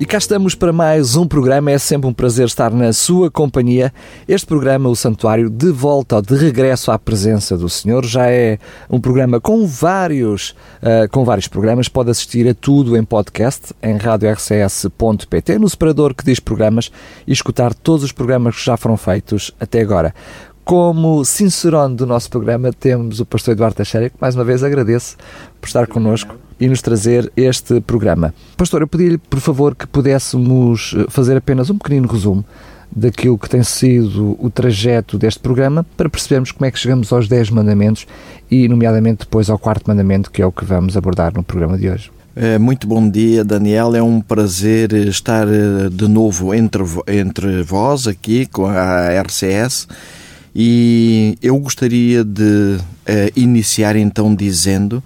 E cá estamos para mais um programa. É sempre um prazer estar na sua companhia. Este programa, O Santuário, de volta ou de regresso à presença do Senhor, já é um programa com vários, uh, com vários programas. Pode assistir a tudo em podcast, em radiorcs.pt, no separador que diz programas e escutar todos os programas que já foram feitos até agora. Como sincerone do nosso programa, temos o pastor Eduardo Teixeira, que mais uma vez agradeço por estar connosco e nos trazer este programa. Pastor, eu pedi-lhe, por favor, que pudéssemos eh, fazer apenas um pequenino resumo daquilo que tem sido o trajeto deste programa para percebermos como é que chegamos aos 10 mandamentos e, nomeadamente, depois ao quarto mandamento, que é o que vamos abordar no programa de hoje. É, muito bom dia, Daniel. É um prazer estar eh, de novo entre, entre vós aqui com a RCS e eu gostaria de uh, iniciar então dizendo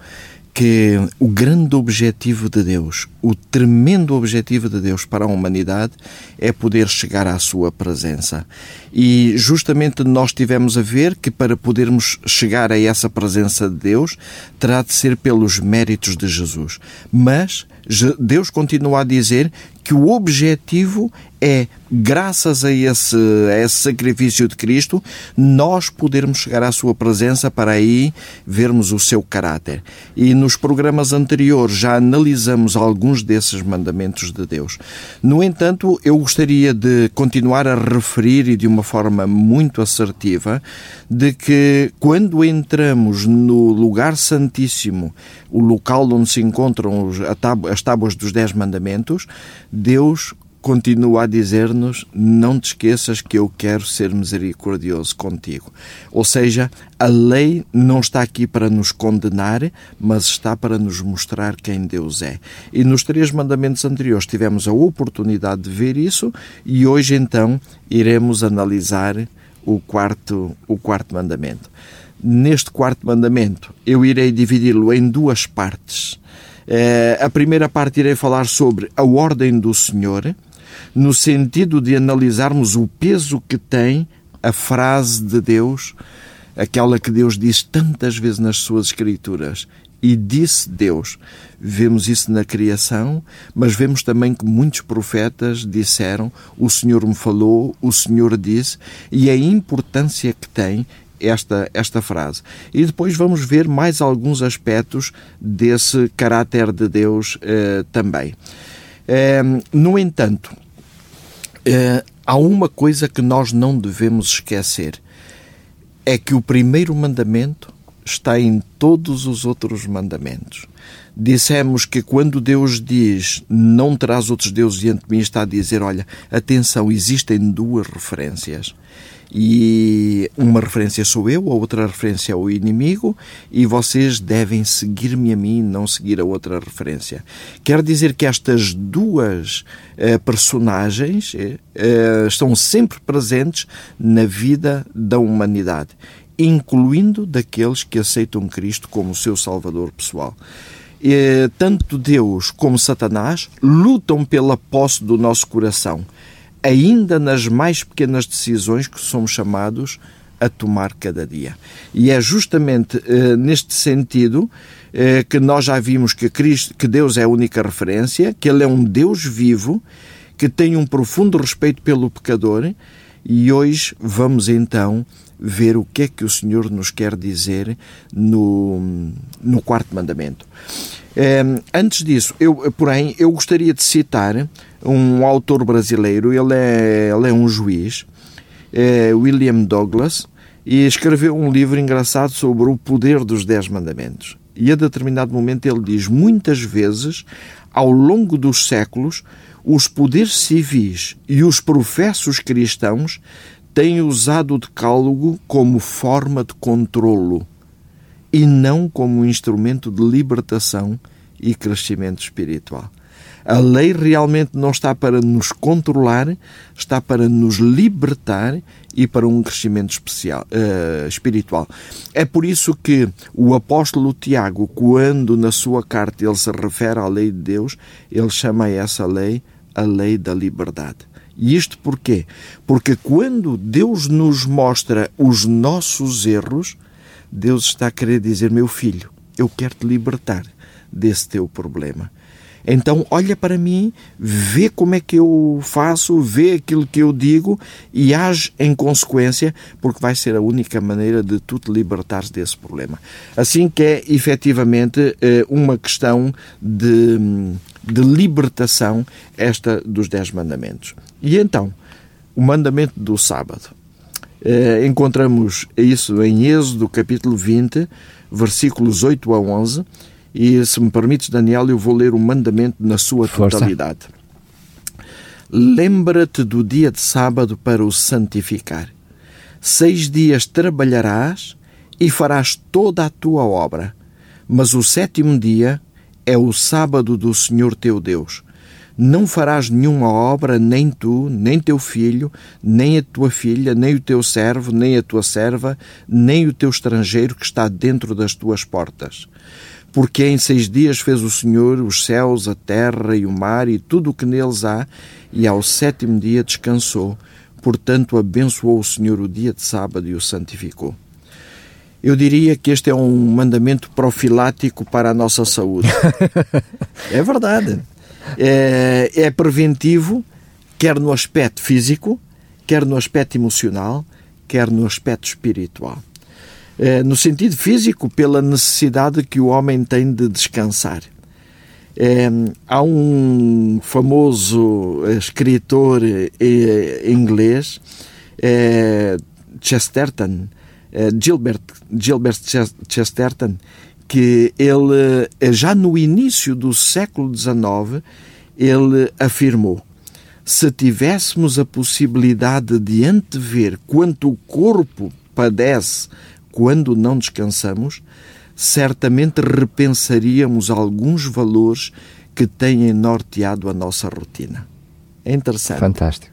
que o grande objetivo de Deus, o tremendo objetivo de Deus para a humanidade é poder chegar à sua presença. E justamente nós tivemos a ver que para podermos chegar a essa presença de Deus, terá de ser pelos méritos de Jesus. Mas Deus continua a dizer que o objetivo é, graças a esse, a esse sacrifício de Cristo, nós podermos chegar à Sua presença para aí vermos o seu caráter. E nos programas anteriores já analisamos alguns desses mandamentos de Deus. No entanto, eu gostaria de continuar a referir e de uma forma muito assertiva de que quando entramos no lugar santíssimo, o local onde se encontram as tábuas dos Dez Mandamentos, Deus continua a dizer-nos: não te esqueças que eu quero ser misericordioso contigo. Ou seja, a lei não está aqui para nos condenar, mas está para nos mostrar quem Deus é. E nos três mandamentos anteriores tivemos a oportunidade de ver isso e hoje então iremos analisar o quarto, o quarto mandamento. Neste quarto mandamento, eu irei dividi-lo em duas partes. Eh, a primeira parte irei falar sobre a ordem do Senhor, no sentido de analisarmos o peso que tem a frase de Deus, aquela que Deus diz tantas vezes nas suas Escrituras. E disse Deus. Vemos isso na criação, mas vemos também que muitos profetas disseram: O Senhor me falou, o Senhor disse, e a importância que tem esta, esta frase. E depois vamos ver mais alguns aspectos desse caráter de Deus eh, também. Eh, no entanto, eh, há uma coisa que nós não devemos esquecer: é que o primeiro mandamento está em todos os outros mandamentos. Dissemos que quando Deus diz não terás outros deuses diante de mim, está a dizer: olha, atenção, existem duas referências e uma referência sou eu, a outra referência é o inimigo, e vocês devem seguir-me a mim não seguir a outra referência. Quer dizer que estas duas uh, personagens uh, estão sempre presentes na vida da humanidade, incluindo daqueles que aceitam Cristo como seu Salvador pessoal. tanto Deus como Satanás lutam pela posse do nosso coração ainda nas mais pequenas decisões que somos chamados a tomar cada dia. E é justamente eh, neste sentido eh, que nós já vimos que, Cristo, que Deus é a única referência, que Ele é um Deus vivo, que tem um profundo respeito pelo pecador, e hoje vamos então ver o que é que o Senhor nos quer dizer no, no quarto mandamento. Eh, antes disso, eu, porém, eu gostaria de citar um autor brasileiro, ele é, ele é um juiz, é William Douglas, e escreveu um livro engraçado sobre o poder dos Dez Mandamentos. E a determinado momento ele diz: muitas vezes, ao longo dos séculos, os poderes civis e os professos cristãos têm usado o decálogo como forma de controlo e não como instrumento de libertação e crescimento espiritual. A lei realmente não está para nos controlar, está para nos libertar e para um crescimento especial, uh, espiritual. É por isso que o apóstolo Tiago, quando na sua carta ele se refere à lei de Deus, ele chama essa lei a lei da liberdade. E isto porquê? Porque quando Deus nos mostra os nossos erros, Deus está a querer dizer: Meu filho, eu quero te libertar desse teu problema. Então, olha para mim, vê como é que eu faço, vê aquilo que eu digo e age em consequência, porque vai ser a única maneira de tu te libertares desse problema. Assim que é efetivamente eh, uma questão de, de libertação, esta dos Dez Mandamentos. E então, o mandamento do sábado. Eh, encontramos isso em Êxodo, capítulo 20, versículos 8 a 11 e se me permites, Daniel, eu vou ler o mandamento na sua Força. totalidade. Lembra-te do dia de sábado para o santificar. Seis dias trabalharás e farás toda a tua obra, mas o sétimo dia é o sábado do Senhor teu Deus. Não farás nenhuma obra, nem tu, nem teu filho, nem a tua filha, nem o teu servo, nem a tua serva, nem o teu estrangeiro que está dentro das tuas portas porque em seis dias fez o Senhor os céus, a terra e o mar e tudo o que neles há, e ao sétimo dia descansou. Portanto, abençoou o Senhor o dia de sábado e o santificou. Eu diria que este é um mandamento profilático para a nossa saúde. é verdade. É, é preventivo, quer no aspecto físico, quer no aspecto emocional, quer no aspecto espiritual. Eh, no sentido físico, pela necessidade que o homem tem de descansar. É, há um famoso escritor é, inglês, é, Chesterton, Gilbert, Gilbert Chesterton, que ele, já no início do século XIX, ele afirmou se tivéssemos a possibilidade de antever quanto o corpo padece quando não descansamos, certamente repensaríamos alguns valores que têm norteado a nossa rotina. É interessante. Fantástico.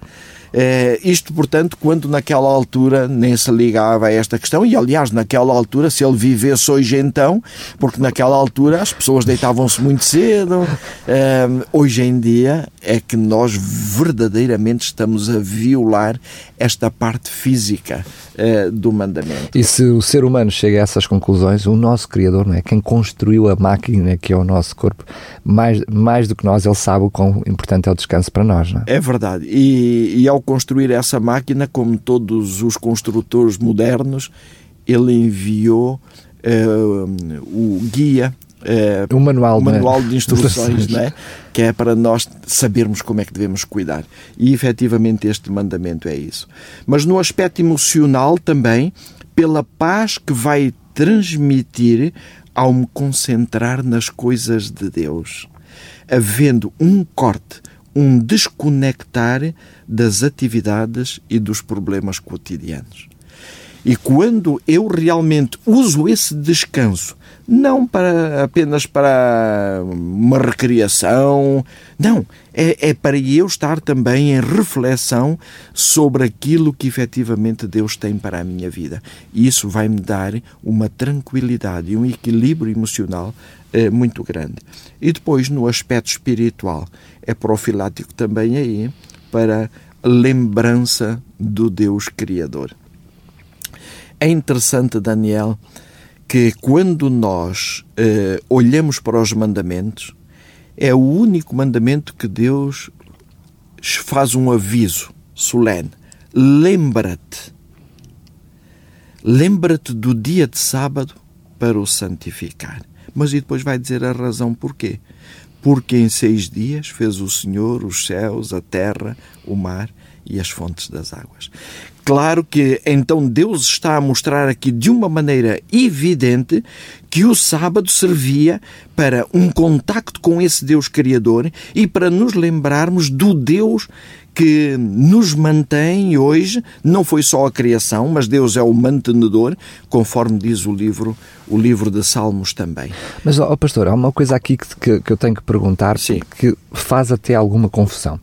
É, isto, portanto, quando naquela altura nem se ligava a esta questão, e aliás, naquela altura, se ele vivesse hoje então, porque naquela altura as pessoas deitavam-se muito cedo, é, hoje em dia é que nós verdadeiramente estamos a violar esta parte física é, do mandamento. E se o ser humano chega a essas conclusões, o nosso Criador, não é? quem construiu a máquina que é o nosso corpo, mais, mais do que nós, ele sabe o quão importante é o descanso para nós. Não é? é verdade. E, e ao ao construir essa máquina, como todos os construtores modernos, ele enviou uh, o guia uh, o manual, o manual de instruções, né? que é para nós sabermos como é que devemos cuidar. E efetivamente este mandamento é isso. Mas no aspecto emocional também, pela paz que vai transmitir ao me concentrar nas coisas de Deus, havendo um corte um desconectar das atividades e dos problemas cotidianos. E quando eu realmente uso esse descanso, não para apenas para uma recriação, não, é, é para eu estar também em reflexão sobre aquilo que efetivamente Deus tem para a minha vida. E isso vai me dar uma tranquilidade e um equilíbrio emocional eh, muito grande. E depois, no aspecto espiritual, é profilático também aí para lembrança do Deus Criador. É interessante, Daniel, que quando nós eh, olhamos para os mandamentos, é o único mandamento que Deus faz um aviso solene. Lembra-te. Lembra-te do dia de sábado para o santificar. Mas e depois vai dizer a razão porquê. Porque em seis dias fez o Senhor os céus, a terra, o mar e as fontes das águas. Claro que então Deus está a mostrar aqui de uma maneira evidente que o sábado servia para um contacto com esse Deus Criador e para nos lembrarmos do Deus que nos mantém hoje, não foi só a criação, mas Deus é o mantenedor, conforme diz o livro, o livro de Salmos também. Mas, ó, pastor, há uma coisa aqui que, que, que eu tenho que perguntar, Sim. que faz até alguma confusão.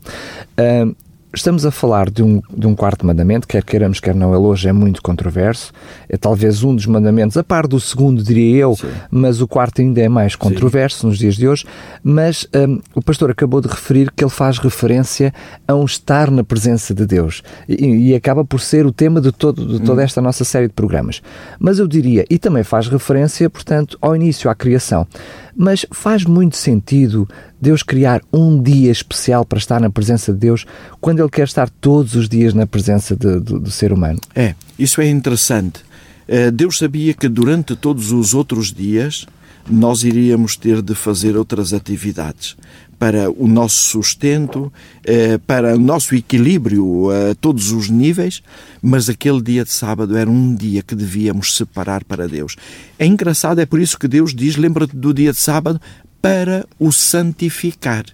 Uh, estamos a falar de um, de um quarto mandamento, quer queiramos, quer não, ele hoje é muito controverso. É talvez um dos mandamentos, a par do segundo, diria eu, Sim. mas o quarto ainda é mais controverso Sim. nos dias de hoje. Mas um, o pastor acabou de referir que ele faz referência a um estar na presença de Deus e, e acaba por ser o tema de, todo, de toda hum. esta nossa série de programas. Mas eu diria, e também faz referência, portanto, ao início, à criação. Mas faz muito sentido Deus criar um dia especial para estar na presença de Deus quando Ele quer estar todos os dias na presença de, do, ser humano? É, isso é interessante. Eh, Deus sabia que durante todos os outros dias nós iríamos ter de fazer outras atividades para o nosso sustento, eh, para o nosso equilíbrio a todos os níveis, mas aquele dia de sábado era um dia que devíamos separar para Deus. É engraçado, é por isso que Deus diz: lembra-te do dia de sábado para o santificar.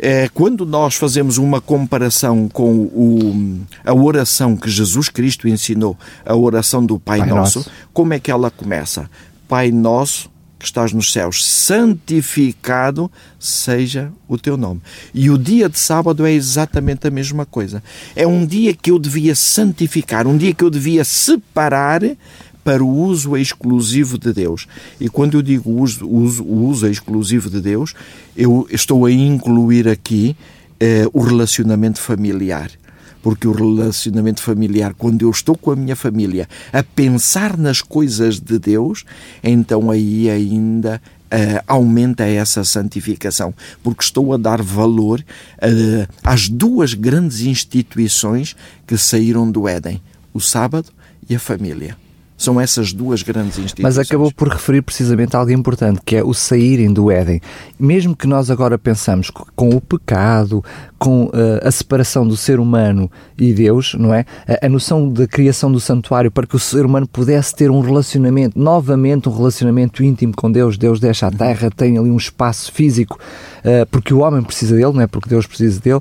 É, quando nós fazemos uma comparação com o, a oração que Jesus Cristo ensinou, a oração do Pai, Pai Nosso, Nosso, como é que ela começa? Pai Nosso que estás nos céus, santificado seja o teu nome. E o dia de sábado é exatamente a mesma coisa. É um dia que eu devia santificar, um dia que eu devia separar para o uso exclusivo de Deus. E quando eu digo uso, uso, uso exclusivo de Deus, eu estou a incluir aqui eh, o relacionamento familiar porque o relacionamento familiar, quando eu estou com a minha família a pensar nas coisas de Deus, então aí ainda Uh, aumenta essa santificação, porque estou a dar valor uh, às duas grandes instituições que saíram do Éden: o sábado e a família. São essas duas grandes instituições. Mas acabou por referir precisamente algo importante, que é o saírem do Éden. Mesmo que nós agora pensamos com o pecado, com uh, a separação do ser humano e Deus, não é? A, a, noção da criação do santuário para que o ser humano pudesse ter um relacionamento, novamente um relacionamento íntimo com Deus. Deus deixa a terra, tem ali um espaço físico, uh, porque o homem precisa dele, não é? Porque Deus precisa dele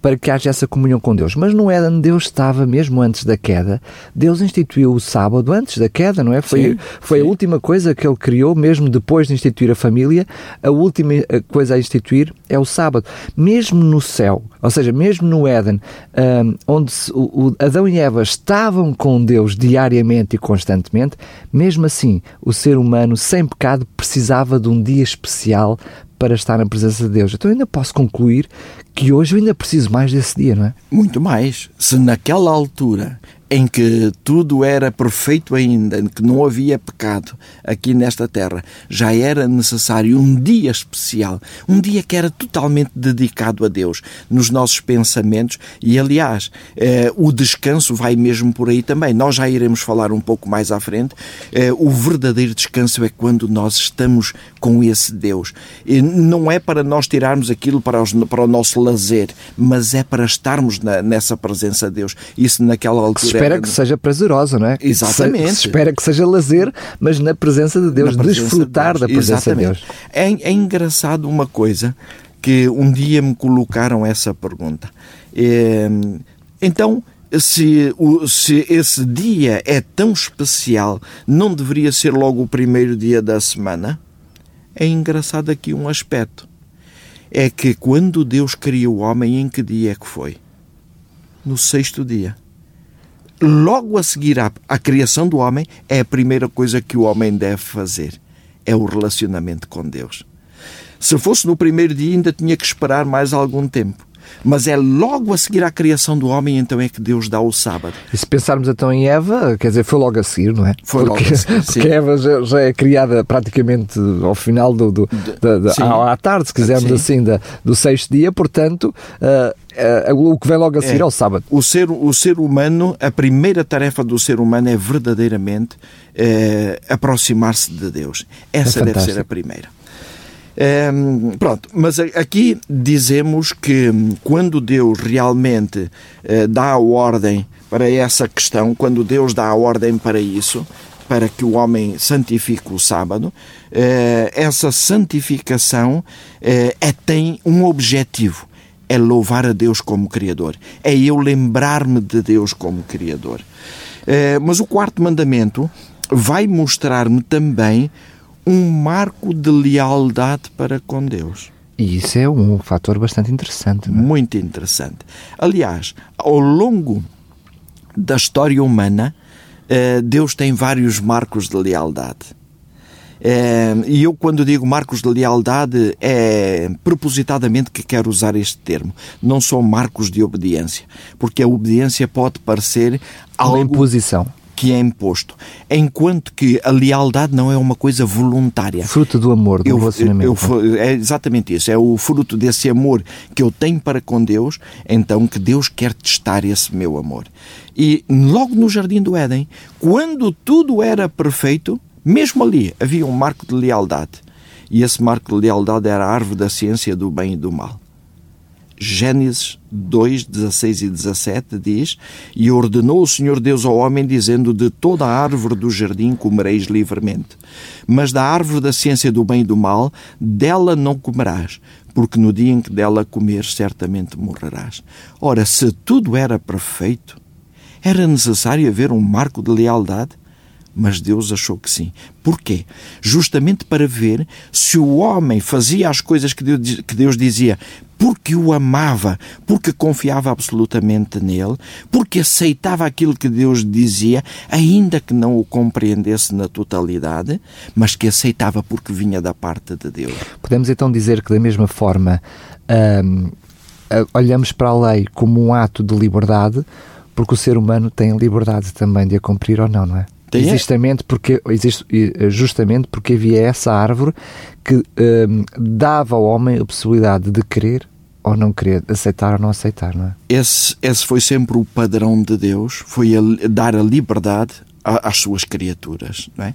para que haja essa comunhão com Deus. Mas no Éden, Deus estava mesmo antes da queda. Deus instituiu o sábado antes da queda, não é? Foi, sim, foi sim. a última coisa que ele criou, mesmo depois de instituir a família. A última eh, coisa a instituir é o sábado. Mesmo no céu, ou seja, mesmo no Éden, um, onde o, o Adão e Eva estavam com Deus diariamente e constantemente, mesmo assim, o ser humano sem pecado precisava de um dia especial para estar na presença de Deus. Então ainda posso concluir que hoje eu ainda preciso mais desse dia, não é? Muito mais. Se naquela altura em que tudo era perfeito ainda, em que não havia pecado aqui nesta terra, já era necessário um dia especial, um dia que era totalmente dedicado a Deus, nos nossos pensamentos e, aliás, eh, o descanso vai mesmo por aí também. Nós já iremos falar um pouco mais à frente. Eh, o verdadeiro descanso é quando nós estamos com esse Deus. E não é para nós tirarmos aquilo para, os, para o nosso lazer, mas é para estarmos na, nessa presença de Deus. Isso naquela altura espera que seja prazerosa, não é? Exatamente. Se, se espera que seja lazer, mas na presença de Deus, presença desfrutar de Deus. da presença Exatamente. de Deus. É, é engraçado uma coisa que um dia me colocaram essa pergunta. É, então, se, o, se esse dia é tão especial, não deveria ser logo o primeiro dia da semana? É engraçado aqui um aspecto. É que quando Deus criou o homem, em que dia é que foi? No sexto dia logo a seguir à, à criação do homem, é a primeira coisa que o homem deve fazer. É o relacionamento com Deus. Se fosse no primeiro dia, ainda tinha que esperar mais algum tempo. Mas é logo a seguir à criação do homem, então é que Deus dá o sábado. E se pensarmos então em Eva, quer dizer, foi logo a seguir, não é? Foi porque, logo a seguir. Sim. Porque Eva já, já, é criada praticamente ao final do. do da, da, à, à, tarde, se quisermos sim. assim, da, do sexto dia, portanto. Uh, uh, o que vem logo a seguir é, ao sábado. O ser, o ser humano, a primeira tarefa do ser humano é verdadeiramente uh, aproximar-se de Deus. Essa é deve ser a primeira. Um, pronto, mas aqui dizemos que quando Deus realmente uh, dá a ordem para essa questão, quando Deus dá a ordem para isso, para que o homem santifique o sábado, essa santificação é, tem um objetivo é louvar a Deus como Criador, é eu lembrar-me de Deus como Criador. Eh, mas o quarto mandamento vai mostrar-me também um marco de lealdade para com Deus. E isso é um fator bastante interessante. Não é? Muito interessante. Aliás, ao longo da história humana, eh, Deus tem vários marcos de lealdade. Eh, e eu, quando digo marcos de lealdade, é propositadamente que quero usar este termo. Não são marcos de obediência, porque a obediência pode parecer algo. Uma imposição que é imposto. Enquanto que a lealdade não é uma coisa voluntária. Fruto do amor, do eu, relacionamento. Eu, é exatamente isso. É o fruto desse amor que eu tenho para com Deus, então que Deus quer testar esse meu amor. E logo no Jardim do Éden, quando tudo era perfeito, mesmo ali havia um marco de lealdade. E esse marco de lealdade era a árvore da ciência do bem e do mal. Gênesis 2, 16 e 17 diz: E ordenou o Senhor Deus ao homem, dizendo: De toda a árvore do jardim comereis livremente, mas da árvore da ciência do bem e do mal, dela não comerás, porque no dia em que dela comeres, certamente morrerás. Ora, se tudo era perfeito, era necessário haver um marco de lealdade? Mas Deus achou que sim. Porquê? Justamente para ver se o homem fazia as coisas que Deus, que Deus dizia porque o amava, porque confiava absolutamente nele, porque aceitava aquilo que Deus dizia, ainda que não o compreendesse na totalidade, mas que aceitava porque vinha da parte de Deus. Podemos então dizer que, da mesma forma, hum, olhamos para a lei como um ato de liberdade, porque o ser humano tem liberdade também de a cumprir ou não, não é? Tem justamente porque, eh, justamente porque havia essa árvore que um, ehm, dava ao homem a possibilidade de querer ou não querer, aceitar ou não aceitar, não é? Esse, esse foi sempre o padrão de Deus, foi a, dar a liberdade às suas criaturas, não é?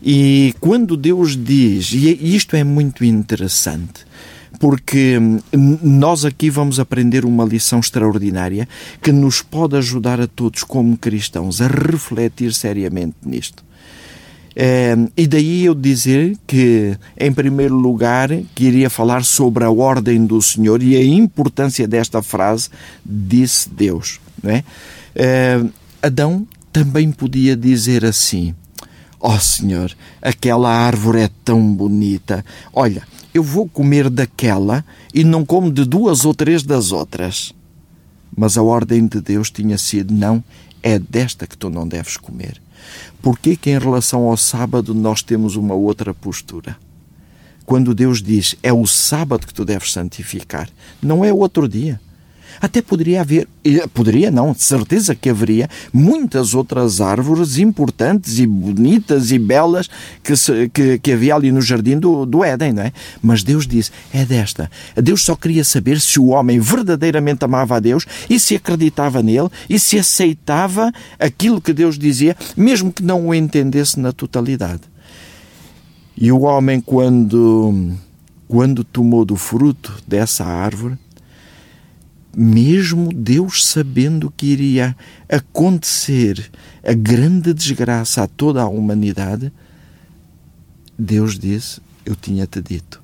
E quando Deus diz, e isto é muito interessante, porque hum, nós aqui vamos aprender uma lição extraordinária que nos pode ajudar a todos, como cristãos, a refletir seriamente nisto. É, e daí eu dizer que, em primeiro lugar, queria falar sobre a ordem do Senhor e a importância desta frase, disse Deus. Não é? é Adão também podia dizer assim: Ó oh, Senhor, aquela árvore é tão bonita. Olha, eu vou comer daquela e não como de duas ou três das outras. Mas a ordem de Deus tinha sido: não, é desta que tu não deves comer. Porquê que em relação ao sábado nós temos uma outra postura? Quando Deus diz é o sábado que tu deves santificar, não é outro dia. Até poderia haver, poderia não, de certeza que haveria muitas outras árvores importantes e bonitas e belas que, se, que, que, havia ali no jardim do, do Éden, não é? Mas Deus disse: é desta. Deus só queria saber se o homem verdadeiramente amava a Deus e se acreditava nele e se aceitava aquilo que Deus dizia, mesmo que não o entendesse na totalidade. E o homem, quando, quando tomou do fruto dessa árvore, mesmo Deus sabendo que iria acontecer a grande desgraça a toda a humanidade, Deus disse: Eu tinha-te dito,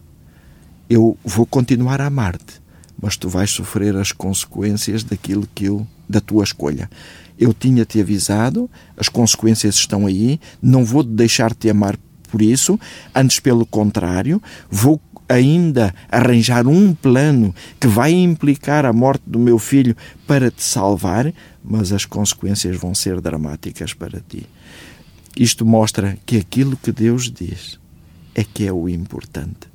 eu vou continuar a amar-te, mas tu vais sofrer as consequências daquilo que eu, da tua escolha. Eu tinha-te avisado, as consequências estão aí, não vou deixar-te amar por isso, antes pelo contrário, vou ainda arranjar um plano que vai implicar a morte do meu filho para te salvar, mas as consequências vão ser dramáticas para ti. Isto mostra que aquilo que Deus diz é que é o importante.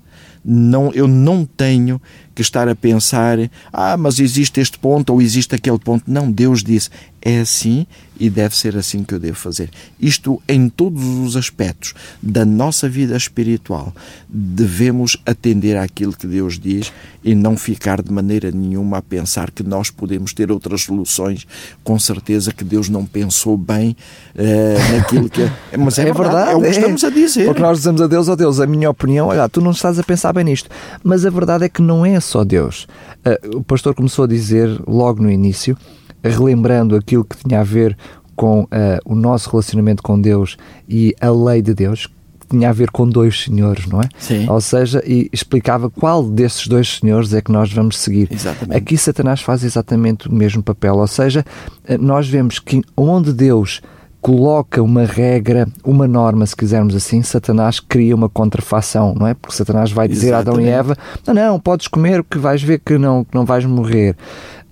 Não, eu não tenho que estar a pensar, ah, mas existe este ponto ou existe aquele ponto. Não, Deus disse, é assim e deve ser assim que eu devo fazer. Isto em todos os aspectos da nossa vida espiritual. Devemos atender àquilo que Deus diz e não ficar de maneira nenhuma a pensar que nós podemos ter outras soluções. Com certeza que Deus não pensou bem uh, naquilo que. É. Mas é, é verdade, verdade, é o que é. estamos a dizer. Porque nós dizemos a Deus, ó oh Deus, a minha opinião, olha, tu não estás a pensar bem nisto. Mas a verdade é que não é só Deus. Uh, o pastor começou a dizer logo no início relembrando aquilo que tinha a ver com uh, o nosso relacionamento com Deus e a lei de Deus, que tinha a ver com dois senhores, não é? Sim. Ou seja, e explicava qual desses dois senhores é que nós vamos seguir. Exatamente. Aqui Satanás faz exatamente o mesmo papel, ou seja, eh, nós vemos que onde Deus coloca uma regra, uma norma, se quisermos assim, Satanás cria uma contrafação, não é? Porque Satanás vai dizer Exatamente. a Adão e Eva: não, não, podes comer que vais ver que não, que não vais morrer.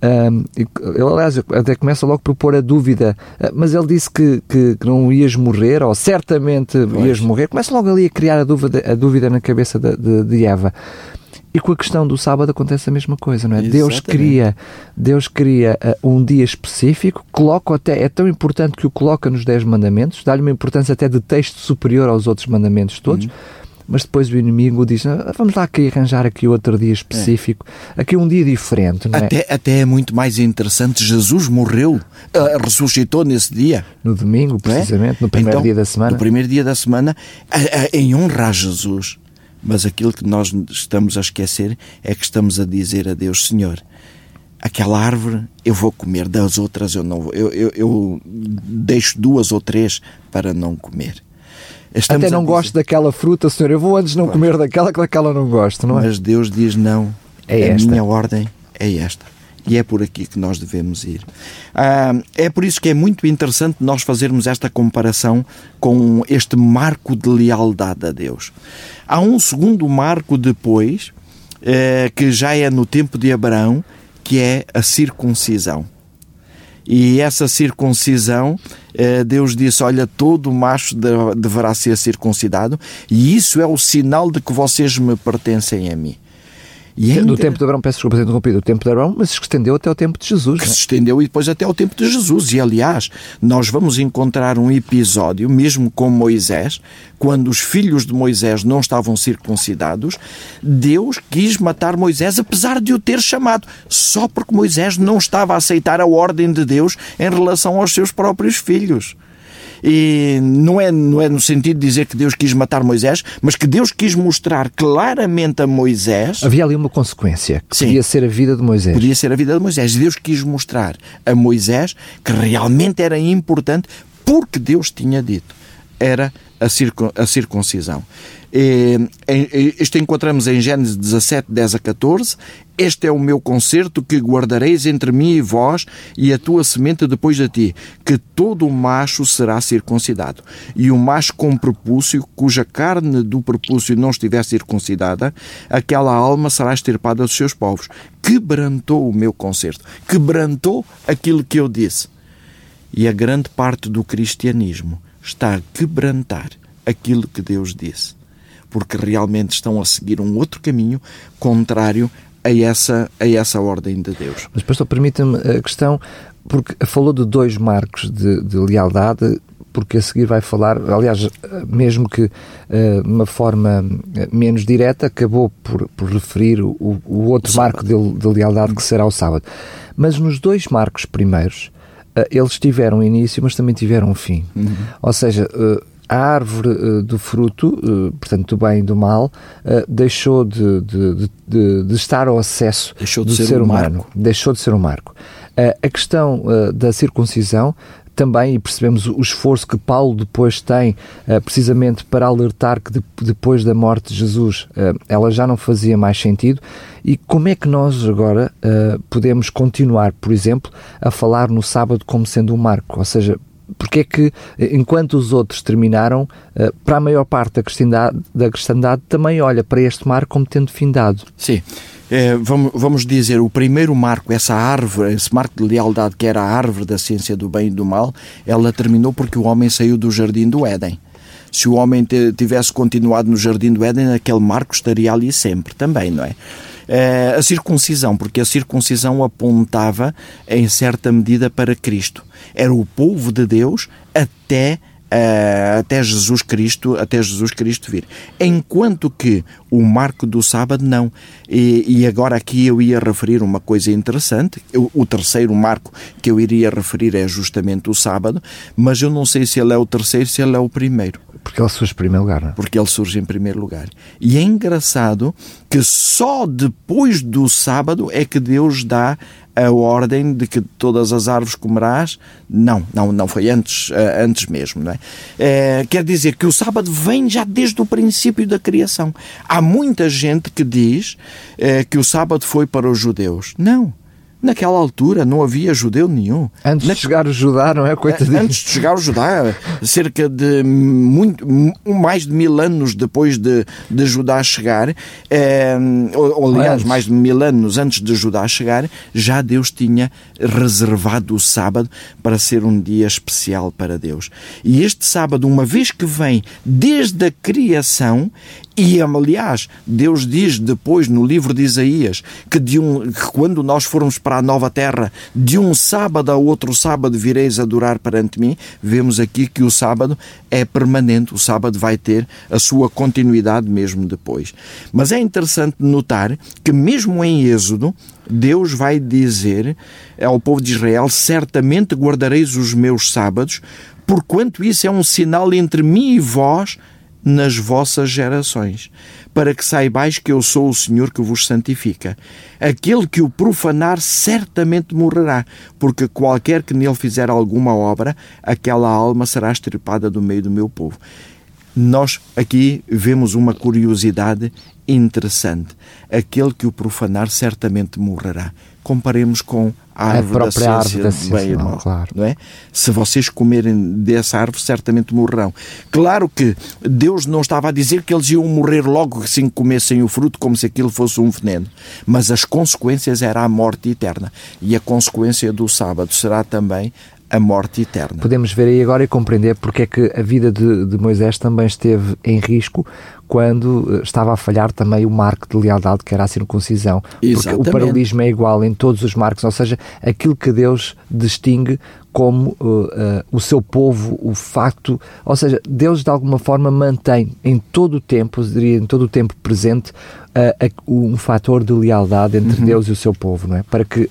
Um, ele, aliás, até começa logo por pôr a dúvida, uh, mas ele disse que, que, que, não ias morrer, ou certamente pois. ias morrer. Começa logo ali a criar a dúvida, a dúvida na cabeça de, de, de Eva. E com a questão do sábado acontece a mesma coisa, não é? Exatamente. Deus cria, Deus cria uh, um dia específico, coloca até, é tão importante que o coloca nos Dez Mandamentos, dá-lhe uma importância até de texto superior aos outros mandamentos todos. Uhum mas depois o inimigo diz: ah, vamos lá aqui arranjar aqui outro dia específico, é. aqui um dia diferente. Não é? até, até é muito mais interessante. Jesus morreu, uh, ressuscitou nesse dia. No domingo, é? precisamente, é? no primeiro então, dia da semana. No primeiro dia da semana, em honra a Jesus. Mas aquilo que nós estamos a esquecer é que estamos a dizer a Deus: Senhor, aquela árvore eu vou comer, das outras eu não vou. Eu, eu, eu deixo duas ou três para não comer. Estamos Até não gosto daquela fruta, Senhor. Eu vou antes não comer daquela que daquela não gosto, não é? Mas Deus diz não. É a esta. minha ordem é esta. E é por aqui que nós devemos ir. Ah, é por isso que é muito interessante nós fazermos esta comparação com este marco de lealdade a Deus. Há um segundo marco depois, eh, que já é no tempo de Abraão, que é a circuncisão. E essa circuncisão, eh, Deus disse: Olha, todo macho deverá ser circuncidado, e isso é o sinal de que vocês me pertencem a mim. E ainda... Do tempo de Abraão, peço desculpa ter interrompido, o tempo de Abraão, mas se estendeu até o tempo de Jesus. Que é? se estendeu e depois até o tempo de Jesus. E aliás, nós vamos encontrar um episódio, mesmo com Moisés, quando os filhos de Moisés não estavam circuncidados, Deus quis matar Moisés, apesar de o ter chamado, só porque Moisés não estava a aceitar a ordem de Deus em relação aos seus próprios filhos. E não é, não é no sentido de dizer que Deus quis matar Moisés, mas que Deus quis mostrar claramente a Moisés. Havia ali uma consequência, que Sim, podia ser a vida de Moisés. Podia ser a vida de Moisés. Deus quis mostrar a Moisés que realmente era importante porque Deus tinha dito. Era a, circuncisão. Isto encontramos em Gênesis 17, 10 a 14. Este é o meu concerto que guardareis entre mim e vós e a tua semente depois de ti, que todo o macho será circuncidado. E o macho com prepúcio, cuja carne do prepúcio não estiver circuncidada, aquela alma será extirpada dos seus povos. Quebrantou o meu concerto, quebrantou aquilo que eu disse. E a grande parte do cristianismo está a quebrantar aquilo que Deus disse porque realmente estão a seguir um outro caminho contrário a essa, a essa ordem de Deus. Mas, pastor, permita-me a questão, porque falou de dois marcos de, de, lealdade, porque a seguir vai falar, aliás, mesmo que uh, uma forma eh, menos direta, acabou por, por referir o, o outro o marco de, de, lealdade que será o sábado. Mas nos dois marcos primeiros, uh, eles tiveram início, mas também tiveram fim. Uhum. Ou seja, uh, a árvore uh, do fruto, uh, portanto, do bem e do mal, uh, deixou de, de, de, de, estar ao acesso do ser, ser um humano. Marco. Deixou de ser um marco. a questão da circuncisão também, e percebemos o esforço que Paulo depois tem, precisamente para alertar que de, depois da morte de Jesus ela já não fazia mais sentido. E como é que nós agora podemos continuar, por exemplo, a falar no sábado como sendo um marco? Ou seja, porque é que, enquanto os outros terminaram, eh, para a maior parte da cristandade, da cristandade também olha para este mar como tendo findado? Sim. É, vamos, vamos dizer, o primeiro marco, essa árvore, esse marco de lealdade que era a árvore da ciência do bem e do mal, ela terminou porque o homem saiu do jardim do Éden. Se o homem tivesse continuado no jardim do Éden, aquele marco estaria ali sempre também, não é? É a circuncisão, porque a circuncisão apontava em certa medida para Cristo. Era o povo de Deus até Uh, até Jesus Cristo, até Jesus Cristo vir. Enquanto que o marco do sábado não. E, e agora aqui eu ia referir uma coisa interessante. O, o, terceiro marco que eu iria referir é justamente o sábado, mas eu não sei se ele é o terceiro, se ele é o primeiro. Porque ele surge em primeiro lugar, não é? Porque ele surge em primeiro lugar. E é engraçado que só depois do sábado é que Deus dá a ordem de que todas as árvores comerás. Não, não, não foi antes, eh, antes mesmo. Não é? é? quer dizer que o sábado vem já desde o princípio da criação. Há muita gente que diz é, que o sábado foi para os judeus. Não. Naquela altura não havia judeu nenhum. Antes Na... de chegar o Judá, não é? Coitadinho. Antes de chegar o Judá, cerca de muito, mais de mil anos depois de, de Judá chegar, eh, ou, ou aliás, mais de mil anos antes de Judá chegar, já Deus tinha reservado o sábado para ser um dia especial para Deus. E este sábado, uma vez que vem desde a criação, e, aliás, Deus diz depois no livro de Isaías que, de um, que quando nós formos para a nova terra, de um sábado a outro sábado vireis adorar perante mim, vemos aqui que o sábado é permanente, o sábado vai ter a sua continuidade mesmo depois. Mas é interessante notar que, mesmo em Êxodo, Deus vai dizer ao povo de Israel: certamente guardareis os meus sábados, porquanto isso é um sinal entre mim e vós nas vossas gerações, para que saibais que eu sou o Senhor que vos santifica. Aquele que o profanar certamente morrerá, porque qualquer que nele fizer alguma obra, aquela alma será estripada do meio do meu povo. Nós aqui vemos uma curiosidade interessante. Aquele que o profanar certamente morrerá. Comparemos com a árvore a própria da ciência, árvore da bem irmão, claro. não é? Se vocês comerem dessa árvore, certamente morrerão. Claro que Deus não estava a dizer que eles iam morrer logo assim que comessem o fruto, como se aquilo fosse um veneno. Mas as consequências era a morte eterna. E a consequência do sábado será também a morte eterna. Podemos ver aí agora e compreender porque é que a vida de, de Moisés também esteve em risco quando eh, estava a falhar também o marco de lealdade, que era a circuncisão. Exatamente. Porque o paralelismo é igual em todos os marcos, ou seja, aquilo que Deus distingue como uh, uh, o seu povo, o facto, ou seja, Deus de alguma forma mantém em todo o tempo, diria em todo o tempo presente, uh, um fator de lealdade entre uhum. Deus e o seu povo, não é? Para que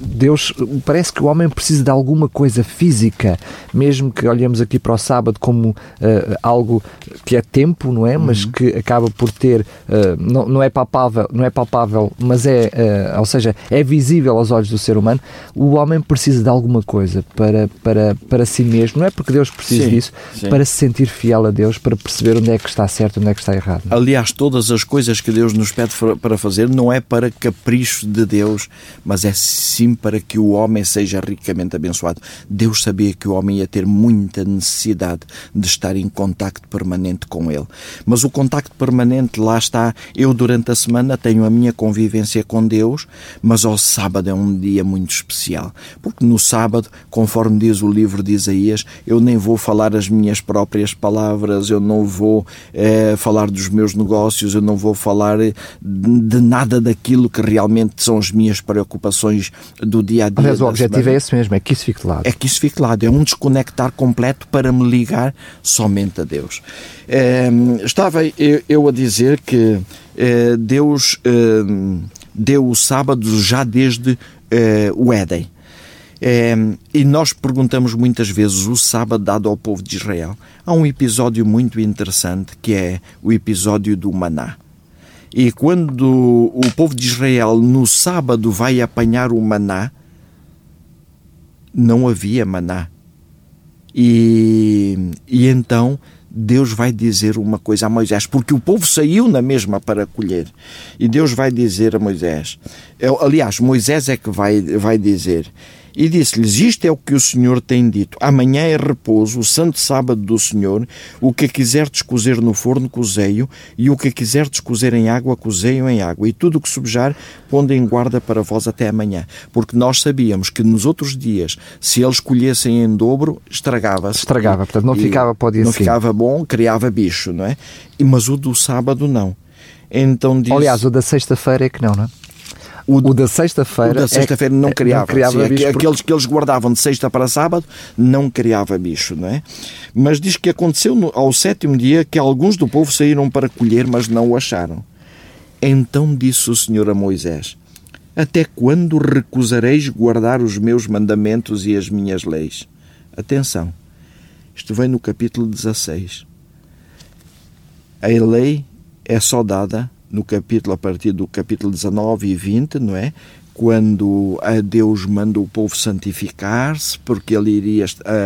Deus, parece que o homem precisa de alguma coisa física, mesmo que olhemos aqui para o sábado como algo que é tempo, não é? Uhum. Mas que acaba por ter, não, não, é palpável, não é palpável, mas é, ou seja, é visível aos olhos do ser humano. O homem precisa de alguma coisa para, para, para si mesmo, não é porque Deus precisa sim, disso, sim. para se sentir fiel a Deus, para perceber onde é que está certo onde é que está errado. Aliás, todas as coisas que Deus nos pede para fazer não é para capricho de Deus, mas é sim para que o homem seja ricamente abençoado. Deus sabia que o homem ia ter muita necessidade de estar em contacto permanente com Ele. Mas o contacto permanente, lá está, eu durante a semana tenho a minha convivência com Deus, mas ao sábado é um dia muito especial, porque no sábado conforme diz o livro de Isaías, eu nem vou falar as minhas próprias palavras, eu não vou é, falar dos meus negócios, eu não vou falar de, nada daquilo que realmente são as minhas preocupações do dia a dia. Mas o objetivo semana. é esse mesmo, é que isso fique de lado. É que isso fique de lado, é um desconectar completo para me ligar somente a Deus. É, estava eu, eu, a dizer que é, Deus deu o sábado já desde o Éden. É, e nós perguntamos muitas vezes o sábado dado ao povo de Israel. Há um episódio muito interessante que é o episódio do maná. E quando o povo de Israel no sábado vai apanhar o maná, não havia maná. E, e então Deus vai dizer uma coisa a Moisés, porque o povo saiu na mesma para colher. E Deus vai dizer a Moisés, aliás, Moisés é que vai, vai dizer: e disse-lhes: Isto é o que o Senhor tem dito. Amanhã é repouso, o santo sábado do Senhor. O que quiserdes cozer no forno, cozei-o, e o que quiserdes cozer em água, cozei-o em água. E tudo o que subjar, pondo em guarda para vós até amanhã. Porque nós sabíamos que nos outros dias, se eles colhessem em dobro, estragava-se. Estragava, portanto, não ficava dia Não ficava bom, criava bicho, não é? Mas o do sábado, não. Então diz... Aliás, o da sexta-feira é que não, não é? O, o da sexta-feira. da sexta-feira é, não criava. Não criava sim, bicho aqueles que eles guardavam de sexta para sábado não criava bicho, não é? Mas diz que aconteceu no, ao sétimo dia que alguns do povo saíram para colher, mas não o acharam. Então disse o Senhor a Moisés: Até quando recusareis guardar os meus mandamentos e as minhas leis? Atenção, isto vem no capítulo 16. A lei é só dada no capítulo, a partir do capítulo 19 e 20, não é? Quando a Deus manda o povo santificar-se, porque ele iria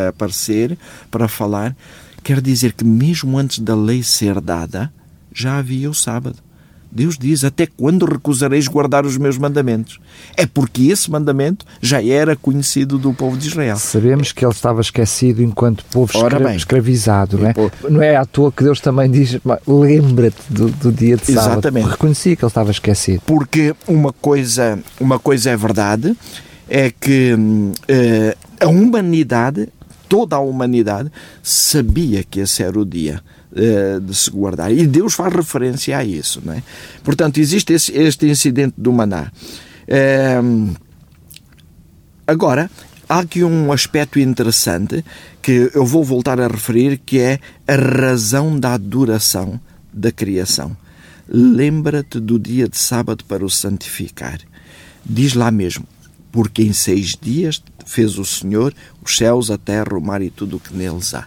aparecer para falar, quer dizer que mesmo antes da lei ser dada, já havia o sábado. Deus diz: Até quando recusareis guardar os meus mandamentos? É porque esse mandamento já era conhecido do povo de Israel. Sabemos que ele estava esquecido enquanto povo escra escravizado, não é? Não é à toa que Deus também diz: lembra-te do, do, dia de sábado. Exatamente. Reconhecia que ele estava esquecido. Porque uma coisa, uma coisa é verdade, é que uh, a humanidade, toda a humanidade, sabia que esse era o dia de se guardar. E Deus faz referência a isso. Não é? Portanto, existe esse, este incidente do maná. É, agora, há aqui um aspecto interessante que eu vou voltar a referir, que é a razão da adoração da criação. Lembra-te do dia de sábado para o santificar. Diz lá mesmo, porque em seis dias fez o Senhor os céus, a terra, o mar e tudo o que neles há.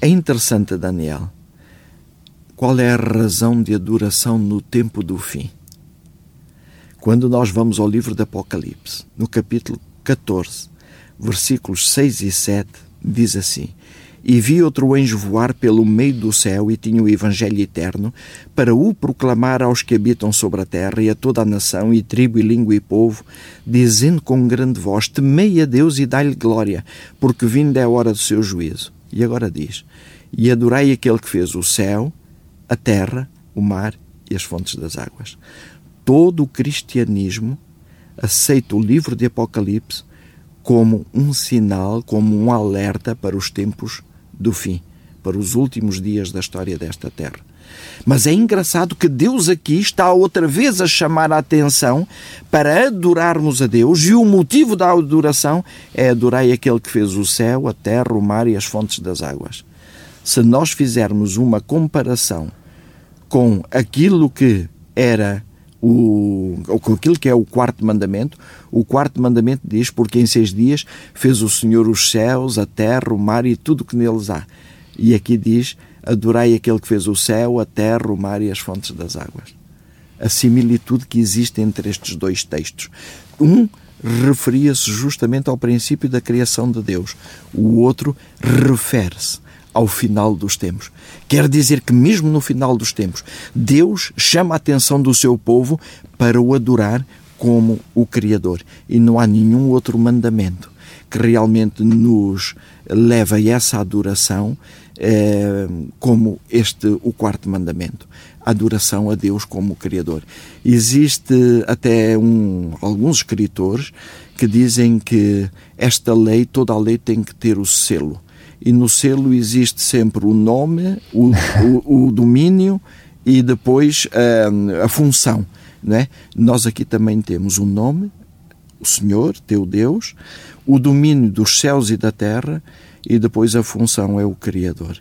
É interessante, Daniel, qual é a razão de adoração no tempo do fim? Quando nós vamos ao livro do Apocalipse, no capítulo 14, versículos 6 e 7, diz assim: E vi outro anjo voar pelo meio do céu e tinha o Evangelho eterno para o proclamar aos que habitam sobre a terra e a toda a nação, e tribo, e língua e povo, dizendo com grande voz: Temei a Deus e dai-lhe glória, porque vinda é a hora do seu juízo. E agora diz: E adorai aquele que fez o céu, a terra, o mar e as fontes das águas. Todo o cristianismo aceita o livro de Apocalipse como um sinal, como um alerta para os tempos do fim, para os últimos dias da história desta terra. Mas é engraçado que Deus aqui está outra vez a chamar a atenção para adorarmos a Deus e o motivo da adoração é adorar aquele que fez o céu, a terra, o mar e as fontes das águas. Se nós fizermos uma comparação com aquilo que era o, com aquilo que é o quarto mandamento, o quarto mandamento diz: Porque em seis dias fez o Senhor os céus, a terra, o mar e tudo o que neles há. E aqui diz: Adorai aquele que fez o céu, a terra, o mar e as fontes das águas. A similitude que existe entre estes dois textos. Um referia-se justamente ao princípio da criação de Deus, o outro refere-se ao final dos tempos. Quer dizer que, mesmo no final dos tempos, Deus chama a atenção do seu povo para o adorar como o Criador. E não há nenhum outro mandamento que realmente nos leva a essa adoração eh, como este, o quarto mandamento. Adoração a Deus como Criador. Existe até um, alguns escritores que dizem que esta lei, toda a lei tem que ter o selo e no selo existe sempre o nome, o, o, o domínio e depois a, a função. Né? Nós aqui também temos o nome, o Senhor, teu Deus, o domínio dos céus e da terra e depois a função é o Criador.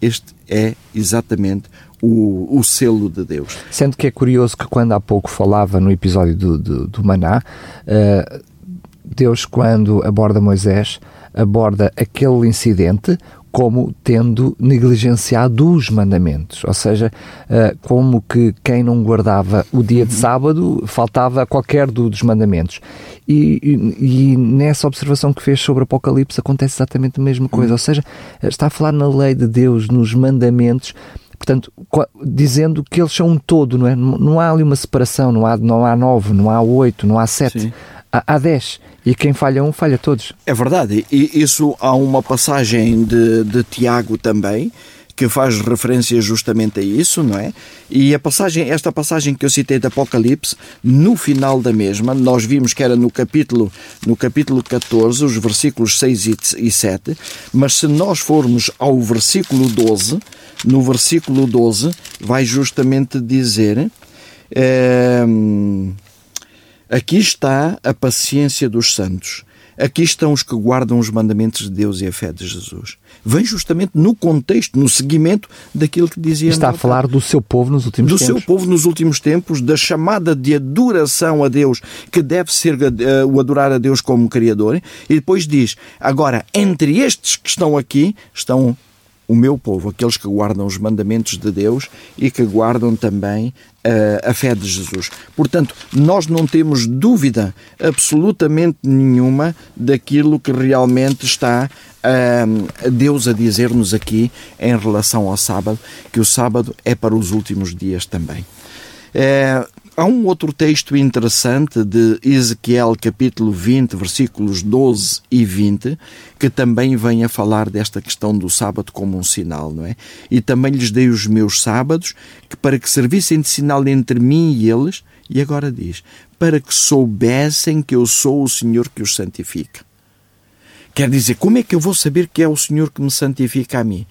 Este é exatamente o, o selo de Deus. Sendo que é curioso que quando há pouco falava no episódio do, do, do Maná, uh, Deus quando aborda Moisés aborda aquele incidente como tendo negligenciado os mandamentos, ou seja, eh, como que quem não guardava o dia de sábado faltava a qualquer dos mandamentos. E, e, e, nessa observação que fez sobre o Apocalipse acontece exatamente a mesma coisa, ou seja, está a falar na lei de Deus, nos mandamentos, portanto, dizendo que eles são um todo, não é? Não há ali uma separação, não há, não há nove, não há oito, não há sete. Sim há 10 e quem falha um, falha todos. É verdade, e isso há uma passagem de, de Tiago também que faz referência justamente a isso, não é? E a passagem, esta passagem que eu citei de Apocalipse, no final da mesma, nós vimos que era no capítulo, no capítulo 14, os versículos 6 e 7, mas se nós formos ao versículo 12, no versículo 12 vai justamente dizer. É, Aqui está a paciência dos santos. Aqui estão os que guardam os mandamentos de Deus e a fé de Jesus. Vem justamente no contexto, no seguimento daquilo que dizia. Está a falar do seu povo nos últimos do tempos. Do seu povo nos últimos tempos, da chamada de adoração a Deus, que deve ser uh, o adorar a Deus como Criador. E depois diz: agora, entre estes que estão aqui, estão o meu povo, aqueles que guardam os mandamentos de Deus e que guardam também uh, a fé de Jesus. Portanto, nós não temos dúvida absolutamente nenhuma daquilo que realmente está uh, Deus a dizer-nos aqui em relação ao sábado, que o sábado é para os últimos dias também. É, há um outro texto interessante de Ezequiel, capítulo 20, versículos 12 e 20, que também vem a falar desta questão do sábado como um sinal, não é? E também lhes dei os meus sábados, que para que servissem de sinal entre mim e eles, e agora diz, para que soubessem que eu sou o Senhor que os santifica. Quer dizer, como é que eu vou saber que é o Senhor que me santifica a mim?